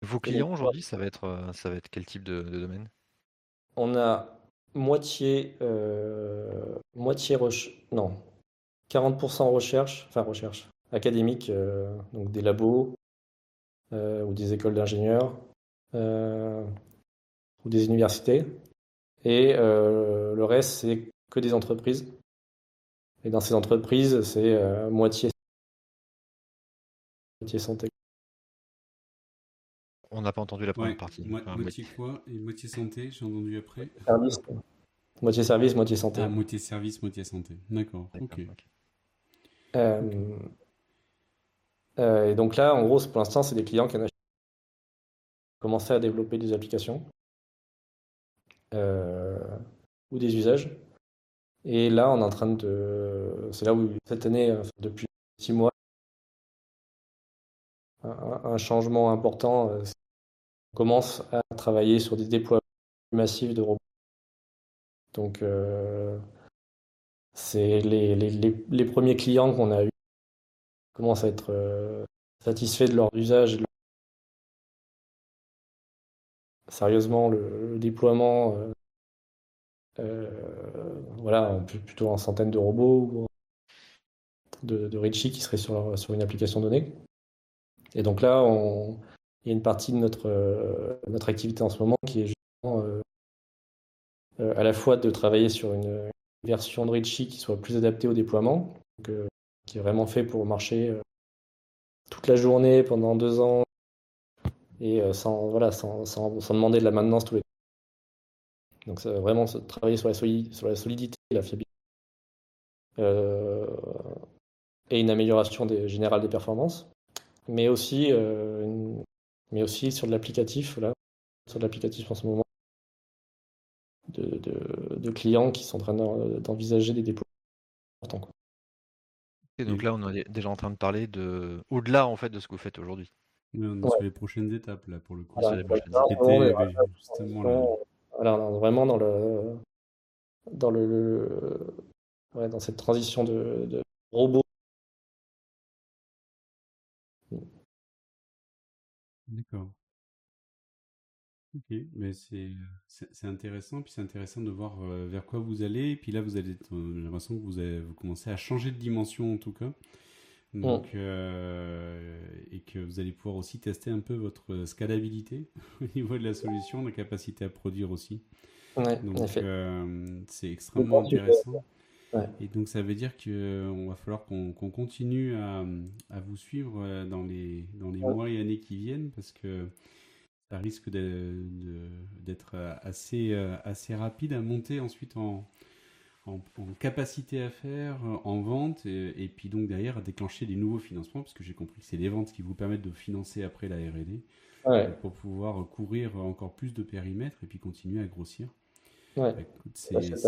Vos clients aujourd'hui, ça va être ça va être quel type de, domaine? On a moitié moitié non 40% recherche, enfin recherche académique, donc des labos ou des écoles d'ingénieurs ou des universités. Et le reste, c'est que des entreprises. Et dans ces entreprises, c'est moitié, moitié santé. On n'a pas entendu la première partie. moitié quoi et moitié santé, j'ai entendu après. Service. Moitié service, moitié santé. Ah, moitié service, moitié santé. D'accord. Ok. Euh, euh, et donc là, en gros, pour l'instant, c'est des clients qui ont commencé à développer des applications euh, ou des usages. Et là, on est en train de. C'est là où, cette année, depuis six mois, un, changement important. On commence à travailler sur des déploiements massifs de robots. Donc, c'est les, les, les, premiers clients qu'on a eu commencent à être euh, satisfaits de leur usage. Sérieusement, le, déploiement, euh, euh, voilà, plutôt en centaines de robots de, de Ritchie qui seraient sur, une application donnée. Et donc là, il y a une partie de notre, notre activité en ce moment qui est justement à la fois de travailler sur une, version de Ritchie qui soit plus adaptée au déploiement, euh, qui est vraiment fait pour marcher euh, toute la journée pendant deux ans et euh, sans, voilà, demander de la maintenance tous les Donc c'est vraiment travailler sur la, sur la solidité et la fiabilité. et une amélioration des, générale des performances, mais aussi, mais aussi sur de l'applicatif, là, sur de l'applicatif en ce moment, de, clients qui sont en train d'envisager des dépôts importants. Et donc là, on est déjà en train de parler de au-delà en fait de ce que vous faites aujourd'hui. on est sur les prochaines étapes là pour le coup. Voilà, vraiment dans le dans le, dans cette transition de, de robot. D'accord. Ok, mais c'est c'est intéressant, puis c'est intéressant de voir euh, vers quoi vous allez. Et puis là, vous allez, euh, l'impression que vous vous commencez à changer de dimension en tout cas. Donc, euh, et que vous allez pouvoir aussi tester un peu votre scalabilité au niveau de la solution, la capacité à produire aussi. Ouais, donc, c'est extrêmement intéressant. Et donc, ça veut dire qu'on va falloir qu'on continue à, à, vous suivre dans les, dans les mois et années qui viennent parce que ça risque d'être assez, euh, assez rapide à monter ensuite en, en, capacité à faire, en vente, et, puis donc derrière à déclencher des nouveaux financements, parce que j'ai compris que c'est les ventes qui vous permettent de financer après la R&D, pour pouvoir courir encore plus de périmètres et puis continuer à grossir. Ouais. Bah, c'est,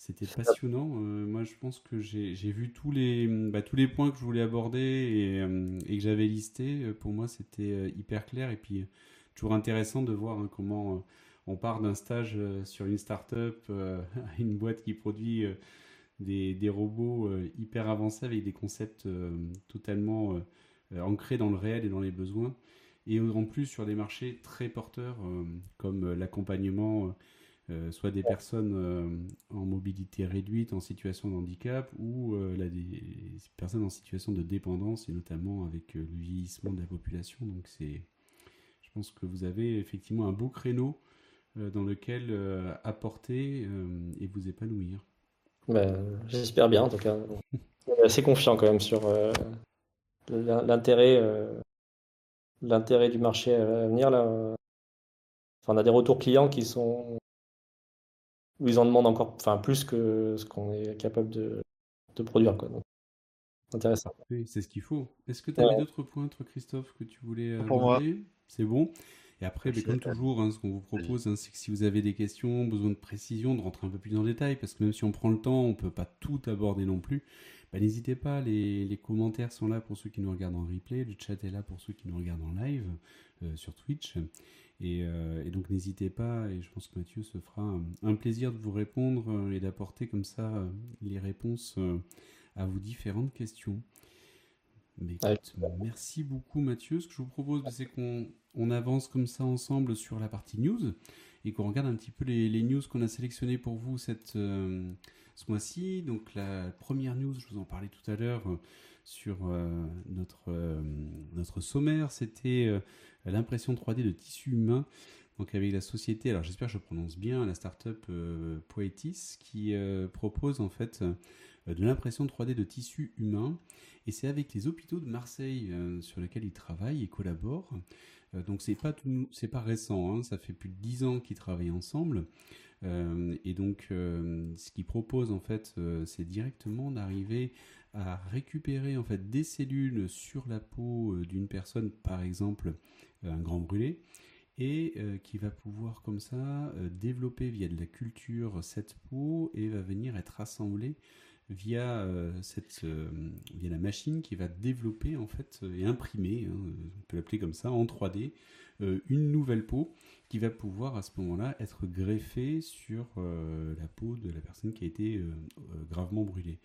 c'était passionnant. Euh, moi, je pense que j'ai vu tous les, bah, tous les points que je voulais aborder et, euh, et que j'avais listés. Euh, pour moi, c'était hyper clair. Et puis, toujours intéressant de voir hein, comment on part d'un stage sur une start-up à une boîte qui produit des, des, robots hyper avancés avec des concepts totalement ancrés dans le réel et dans les besoins. Et en plus, sur des marchés très porteurs comme l'accompagnement euh, soit des personnes euh, en mobilité réduite, en situation de handicap, ou euh, des personnes en situation de dépendance, et notamment avec le vieillissement de la population. Donc c'est, je pense que vous avez effectivement un beau créneau dans lequel apporter et vous épanouir. Ben, j'espère bien en tout cas. assez confiant quand même sur l'intérêt, l'intérêt du marché à venir là. Enfin, on a des retours clients qui sont où ils en demandent encore enfin, plus que ce qu'on est capable de, de produire. Quoi. Donc, intéressant. Oui, c'est ce qu'il faut. Est-ce que tu avais d'autres points, toi, Christophe, que tu voulais aborder? C'est bon et après, mais comme toujours, hein, ce qu'on vous propose, hein, c'est que si vous avez des questions, besoin de précision, de rentrer un peu plus dans le détail, parce que même si on prend le temps, on ne peut pas tout aborder non plus. Bah, n'hésitez pas, les, les, commentaires sont là pour ceux qui nous regardent en replay, le chat est là pour ceux qui nous regardent en live euh, sur Twitch. Euh, et, donc n'hésitez pas, et je pense que Mathieu se fera un, plaisir de vous répondre euh, et d'apporter comme ça euh, les réponses à vos différentes questions. Mais merci beaucoup Mathieu. Ce que je vous propose, c'est qu'on on avance comme ça ensemble sur la partie news et qu'on regarde un petit peu les, news qu'on a sélectionnées pour vous cette, euh, ce mois-ci. Donc la première news, je vous en parlais tout à l'heure euh, sur euh, notre, notre sommaire, c'était l'impression 3D de tissu humain. Donc avec la société, alors j'espère que je prononce bien, la startup Poetis qui propose en fait de l'impression 3D de tissu humain. Et c'est avec les hôpitaux de Marseille sur lesquels ils travaillent et collaborent. Euh, donc c'est pas c'est pas récent, hein. ça fait plus de dix ans qu'ils travaillent ensemble. Euh, et donc, euh, ce qu'ils proposent en fait, c'est directement d'arriver à récupérer en fait des cellules sur la peau d'une personne, par exemple un grand brûlé, et qui va pouvoir comme ça développer via de la culture cette peau et va venir être assemblée via cette via la machine qui va développer en fait et imprimer, hein, on peut l'appeler comme ça en 3D, une nouvelle peau qui va pouvoir à ce moment-là être greffée sur euh, la peau de la personne qui a été euh, euh, gravement brûlée.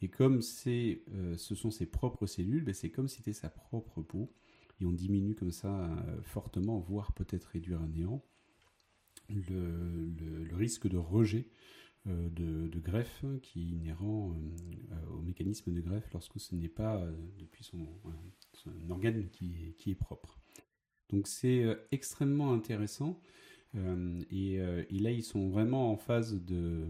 Et comme c'est, ce sont ses propres cellules, ben c'est comme si c'était sa propre peau. Et on diminue comme ça fortement, voire peut-être réduire à néant, le, risque de rejet de, greffe qui est inhérent au mécanisme de greffe lorsque ce n'est pas depuis son, organe qui est propre. Donc c'est euh, extrêmement intéressant. Euh, euh, et, là, ils sont vraiment en phase de,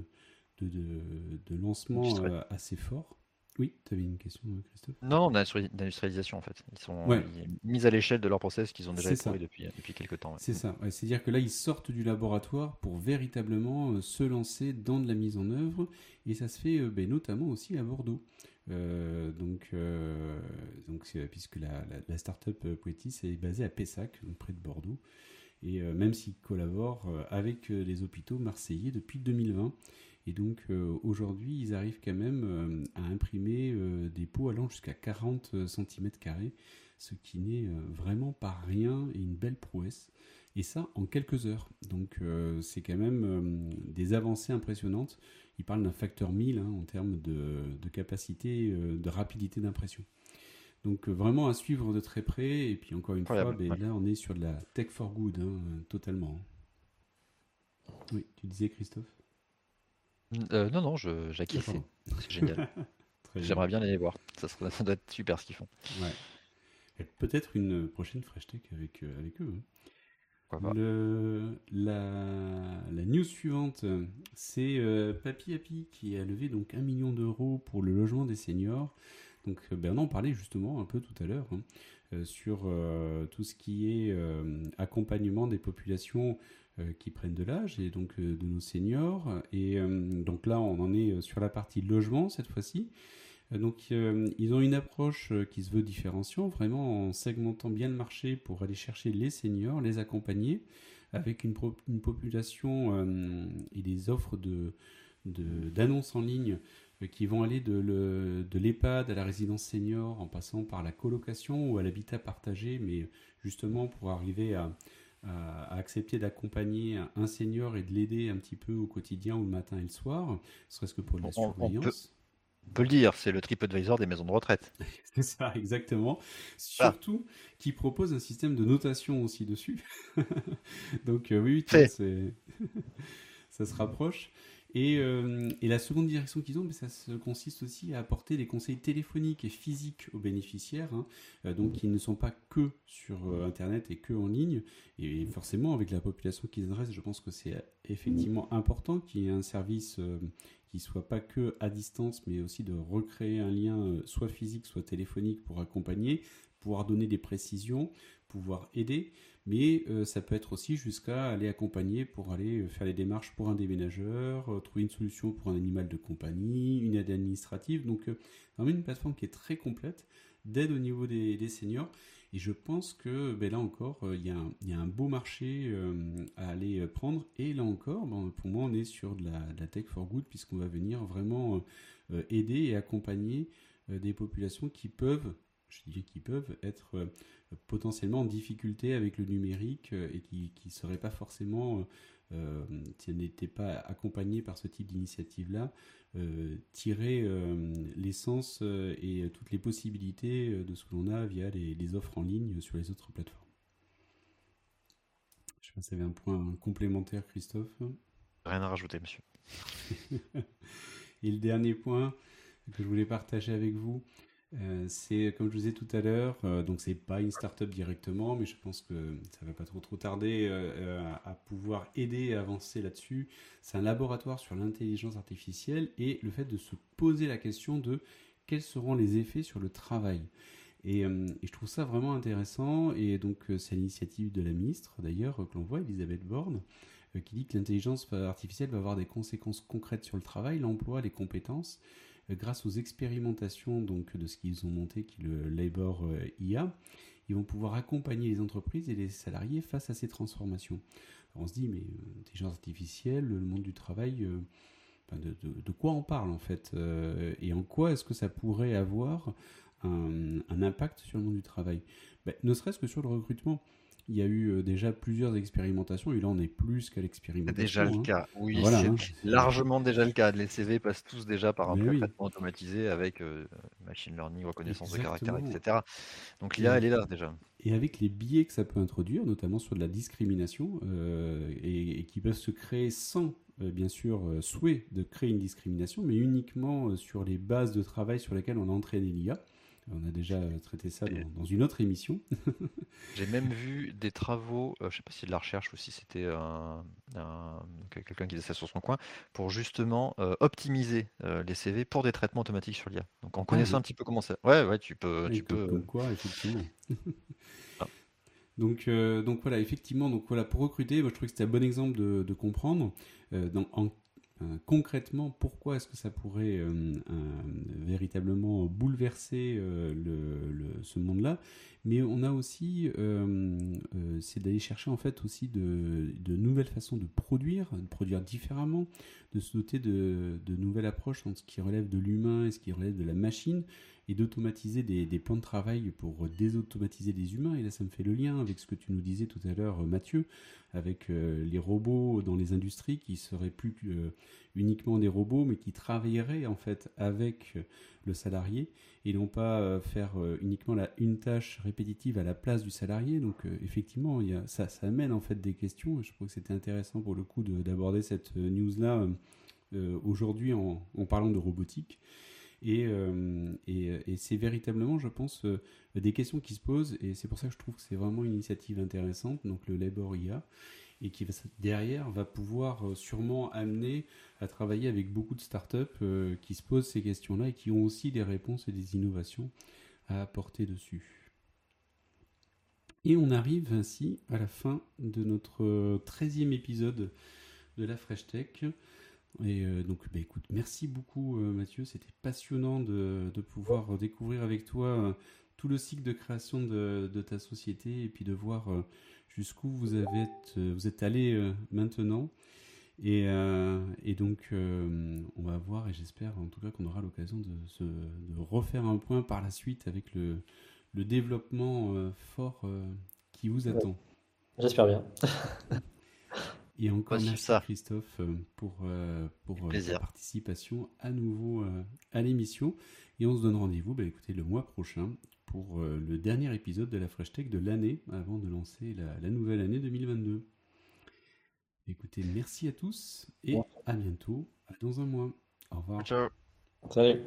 de, lancement assez fort. Oui, tu avais une question, Christophe? Non, d'industrialisation en fait. Ils sont mis à l'échelle de leur process qu'ils ont déjà établi depuis, depuis quelques temps. C'est ça. C'est-à-dire que là, ils sortent du laboratoire pour véritablement se lancer dans de la mise en œuvre. Et ça se fait ben, notamment aussi à Bordeaux. Euh, donc, euh, donc puisque la, la, startup euh, Poetis est basée à Pessac, près de Bordeaux, et même s'ils collaborent avec les hôpitaux marseillais depuis 2020. Et donc aujourd'hui, ils arrivent quand même à imprimer des pots allant jusqu'à 40 cm, ce qui n'est vraiment pas rien et une belle prouesse. Et ça en quelques heures. Donc c'est quand même des avancées impressionnantes il parle d'un facteur 1000 hein, en termes de, capacité, euh, de rapidité d'impression. Donc euh, vraiment à suivre de très près. Et puis encore une fois, ben, là on est sur de la tech for good, hein, totalement. Oui, tu disais Christophe? Euh, Non, non, j'acquiesce. C'est génial. J'aimerais bien aller voir. Ça, ça, doit être super ce qu'ils font. Ouais. Peut-être une prochaine Fresh Tech avec, avec eux. Hein. Le, la, la, news suivante, c'est euh, Papy Happy qui a levé donc un million d'euros pour le logement des seniors. Donc euh, on en parlait justement un peu tout à l'heure hein, euh, sur tout ce qui est accompagnement des populations qui prennent de l'âge et donc de nos seniors. Et donc là on en est sur la partie logement cette fois-ci. Euh, donc euh, ils ont une approche euh, qui se veut différenciant, vraiment en segmentant bien le marché pour aller chercher les seniors, les accompagner, avec une, population et des offres de, d'annonces en ligne qui vont aller de, l'EHPAD à la résidence senior en passant par la colocation ou à l'habitat partagé, mais justement pour arriver à, accepter d'accompagner un senior et de l'aider un petit peu au quotidien ou le matin et le soir, serait-ce que pour la surveillance. On peut le dire, c'est le TripAdvisor des maisons de retraite. c'est ça, exactement. Surtout qui propose un système de notation aussi dessus. Donc euh, oui, ça se rapproche. Euh, et, la seconde direction qu'ils ont, mais ça consiste aussi à apporter des conseils téléphoniques et physiques aux bénéficiaires, hein. euh, donc qui ne sont pas que sur Internet et que en ligne. Et forcément, avec la population qu'ils adressent, je pense que c'est effectivement important qu'il y ait un service qui soit pas que à distance, mais aussi de recréer un lien euh, soit physique, soit téléphonique pour accompagner, pouvoir donner des précisions, pouvoir aider, mais euh, ça peut être aussi jusqu'à aller accompagner pour aller euh, faire les démarches pour un déménageur, trouver une solution pour un animal de compagnie, une aide administrative. Donc, vraiment une plateforme qui est très complète d'aide au niveau des, seniors et je pense que ben là encore, euh, il y, a un beau marché euh, à aller euh, prendre. Et là encore, ben, pour moi, on est sur de la, tech for good, puisqu'on va venir vraiment aider et accompagner des populations qui peuvent, je dis qui peuvent, être potentiellement en difficulté avec le numérique et qui ne seraient pas forcément si elle n'était pas accompagnée par ce type d'initiative-là, tirer l'essence et toutes les possibilités de ce que l'on a via les, offres en ligne sur les autres plateformes. Je sais pas si vous avez un point complémentaire, Christophe. Rien à rajouter, monsieur. et le dernier point que je voulais partager avec vous, euh, c'est comme je vous disais tout à l'heure, euh, donc c'est pas une start-up directement, mais je pense que ça va pas trop trop tarder euh, à, pouvoir aider à avancer là-dessus. C'est un laboratoire sur l'intelligence artificielle et le fait de se poser la question de quels seront les effets sur le travail. Et, je trouve ça vraiment intéressant. Et donc c'est l'initiative de la ministre d'ailleurs que l'on voit, Elisabeth Borne, qui dit que l'intelligence artificielle va avoir des conséquences concrètes sur le travail, l'emploi, les compétences grâce aux expérimentations donc, de ce qu'ils ont monté, qui est le Labor euh, IA, ils vont pouvoir accompagner les entreprises et les salariés face à ces transformations. on se dit, mais euh, intelligence artificielle, le monde du travail, euh, de, quoi on parle en fait Et en quoi est-ce que ça pourrait avoir un, impact sur le monde du travail? Ben, Ne serait-ce que sur le recrutement. Il y a eu euh, déjà plusieurs expérimentations et là on est plus qu'à l'expérimentation. C'est déjà le hein. cas, oui, c'est hein. largement déjà le cas. Les CV passent tous déjà par un traitement automatisé avec euh, machine learning, reconnaissance de caractère, etc. Donc l'IA, elle est là déjà. Et avec les biais que ça peut introduire, notamment sur de la discrimination, euh, et, qui peuvent se créer sans, bien sûr, souhait de créer une discrimination, mais uniquement sur les bases de travail sur lesquelles on a entraîné l'IA. On a déjà traité ça dans, une autre émission. J'ai même vu des travaux, euh, je ne sais pas si c'est de la recherche ou si c'était quelqu'un qui faisait ça sur son coin, pour justement euh, optimiser euh, les CV pour des traitements automatiques sur l'IA. Donc en ah connaissant un petit peu comment ça. Ouais, ouais, tu peux. tu peux... quoi, effectivement. Ah. Donc, donc voilà, effectivement, donc voilà, pour recruter, moi je trouve que c'était un bon exemple de, comprendre dans, en euh, concrètement, pourquoi est-ce que ça pourrait euh, véritablement bouleverser euh, ce monde-là? Mais on a aussi, c'est d'aller chercher en fait aussi de, nouvelles façons de produire, de produire différemment, de se doter de, de nouvelles approches entre ce qui relève de l'humain et ce qui relève de la machine, et d'automatiser des, plans de travail pour désautomatiser les humains. Et là, ça me fait le lien avec ce que tu nous disais tout à l'heure, Mathieu, avec euh, les robots dans les industries qui seraient plus euh, uniquement des robots, mais qui travailleraient en fait avec le salarié et non pas euh, faire uniquement la, une tâche répétitive à la place du salarié. Donc effectivement, ça, amène en fait des questions. Je trouve que c'était intéressant pour le coup d'aborder cette news-là aujourd'hui en, en, parlant de robotique. Euh, et, c'est véritablement, je pense, euh, des questions qui se posent. Et c'est pour ça que je trouve que c'est vraiment une initiative intéressante, donc le Labor IA, et qui derrière va pouvoir euh, sûrement amener à travailler avec beaucoup de startups qui se posent ces questions-là et qui ont aussi des réponses et des innovations à apporter dessus. Et on arrive ainsi à la fin de notre 13e épisode de la Fresh Tech. Et euh, donc, bah, écoute, merci beaucoup euh, Mathieu, c'était passionnant de, pouvoir découvrir avec toi euh, tout le cycle de création de, ta société et puis de voir jusqu'où vous, avez, vous êtes allé maintenant. Et, donc, on va voir et j'espère en tout cas qu'on aura l'occasion de, de, refaire un point par la suite avec le, le développement fort qui vous attend. J'espère bien. Et encore merci Christophe euh, pour, euh, pour euh, ta participation à nouveau à l'émission. Et on se donne rendez-vous bah, écoutez, le mois prochain pour le dernier épisode de la Fresh Tech de l'année avant de lancer la, nouvelle année 2022. Écoutez, merci à tous et à bientôt dans un mois. Au revoir. Ciao. Salut.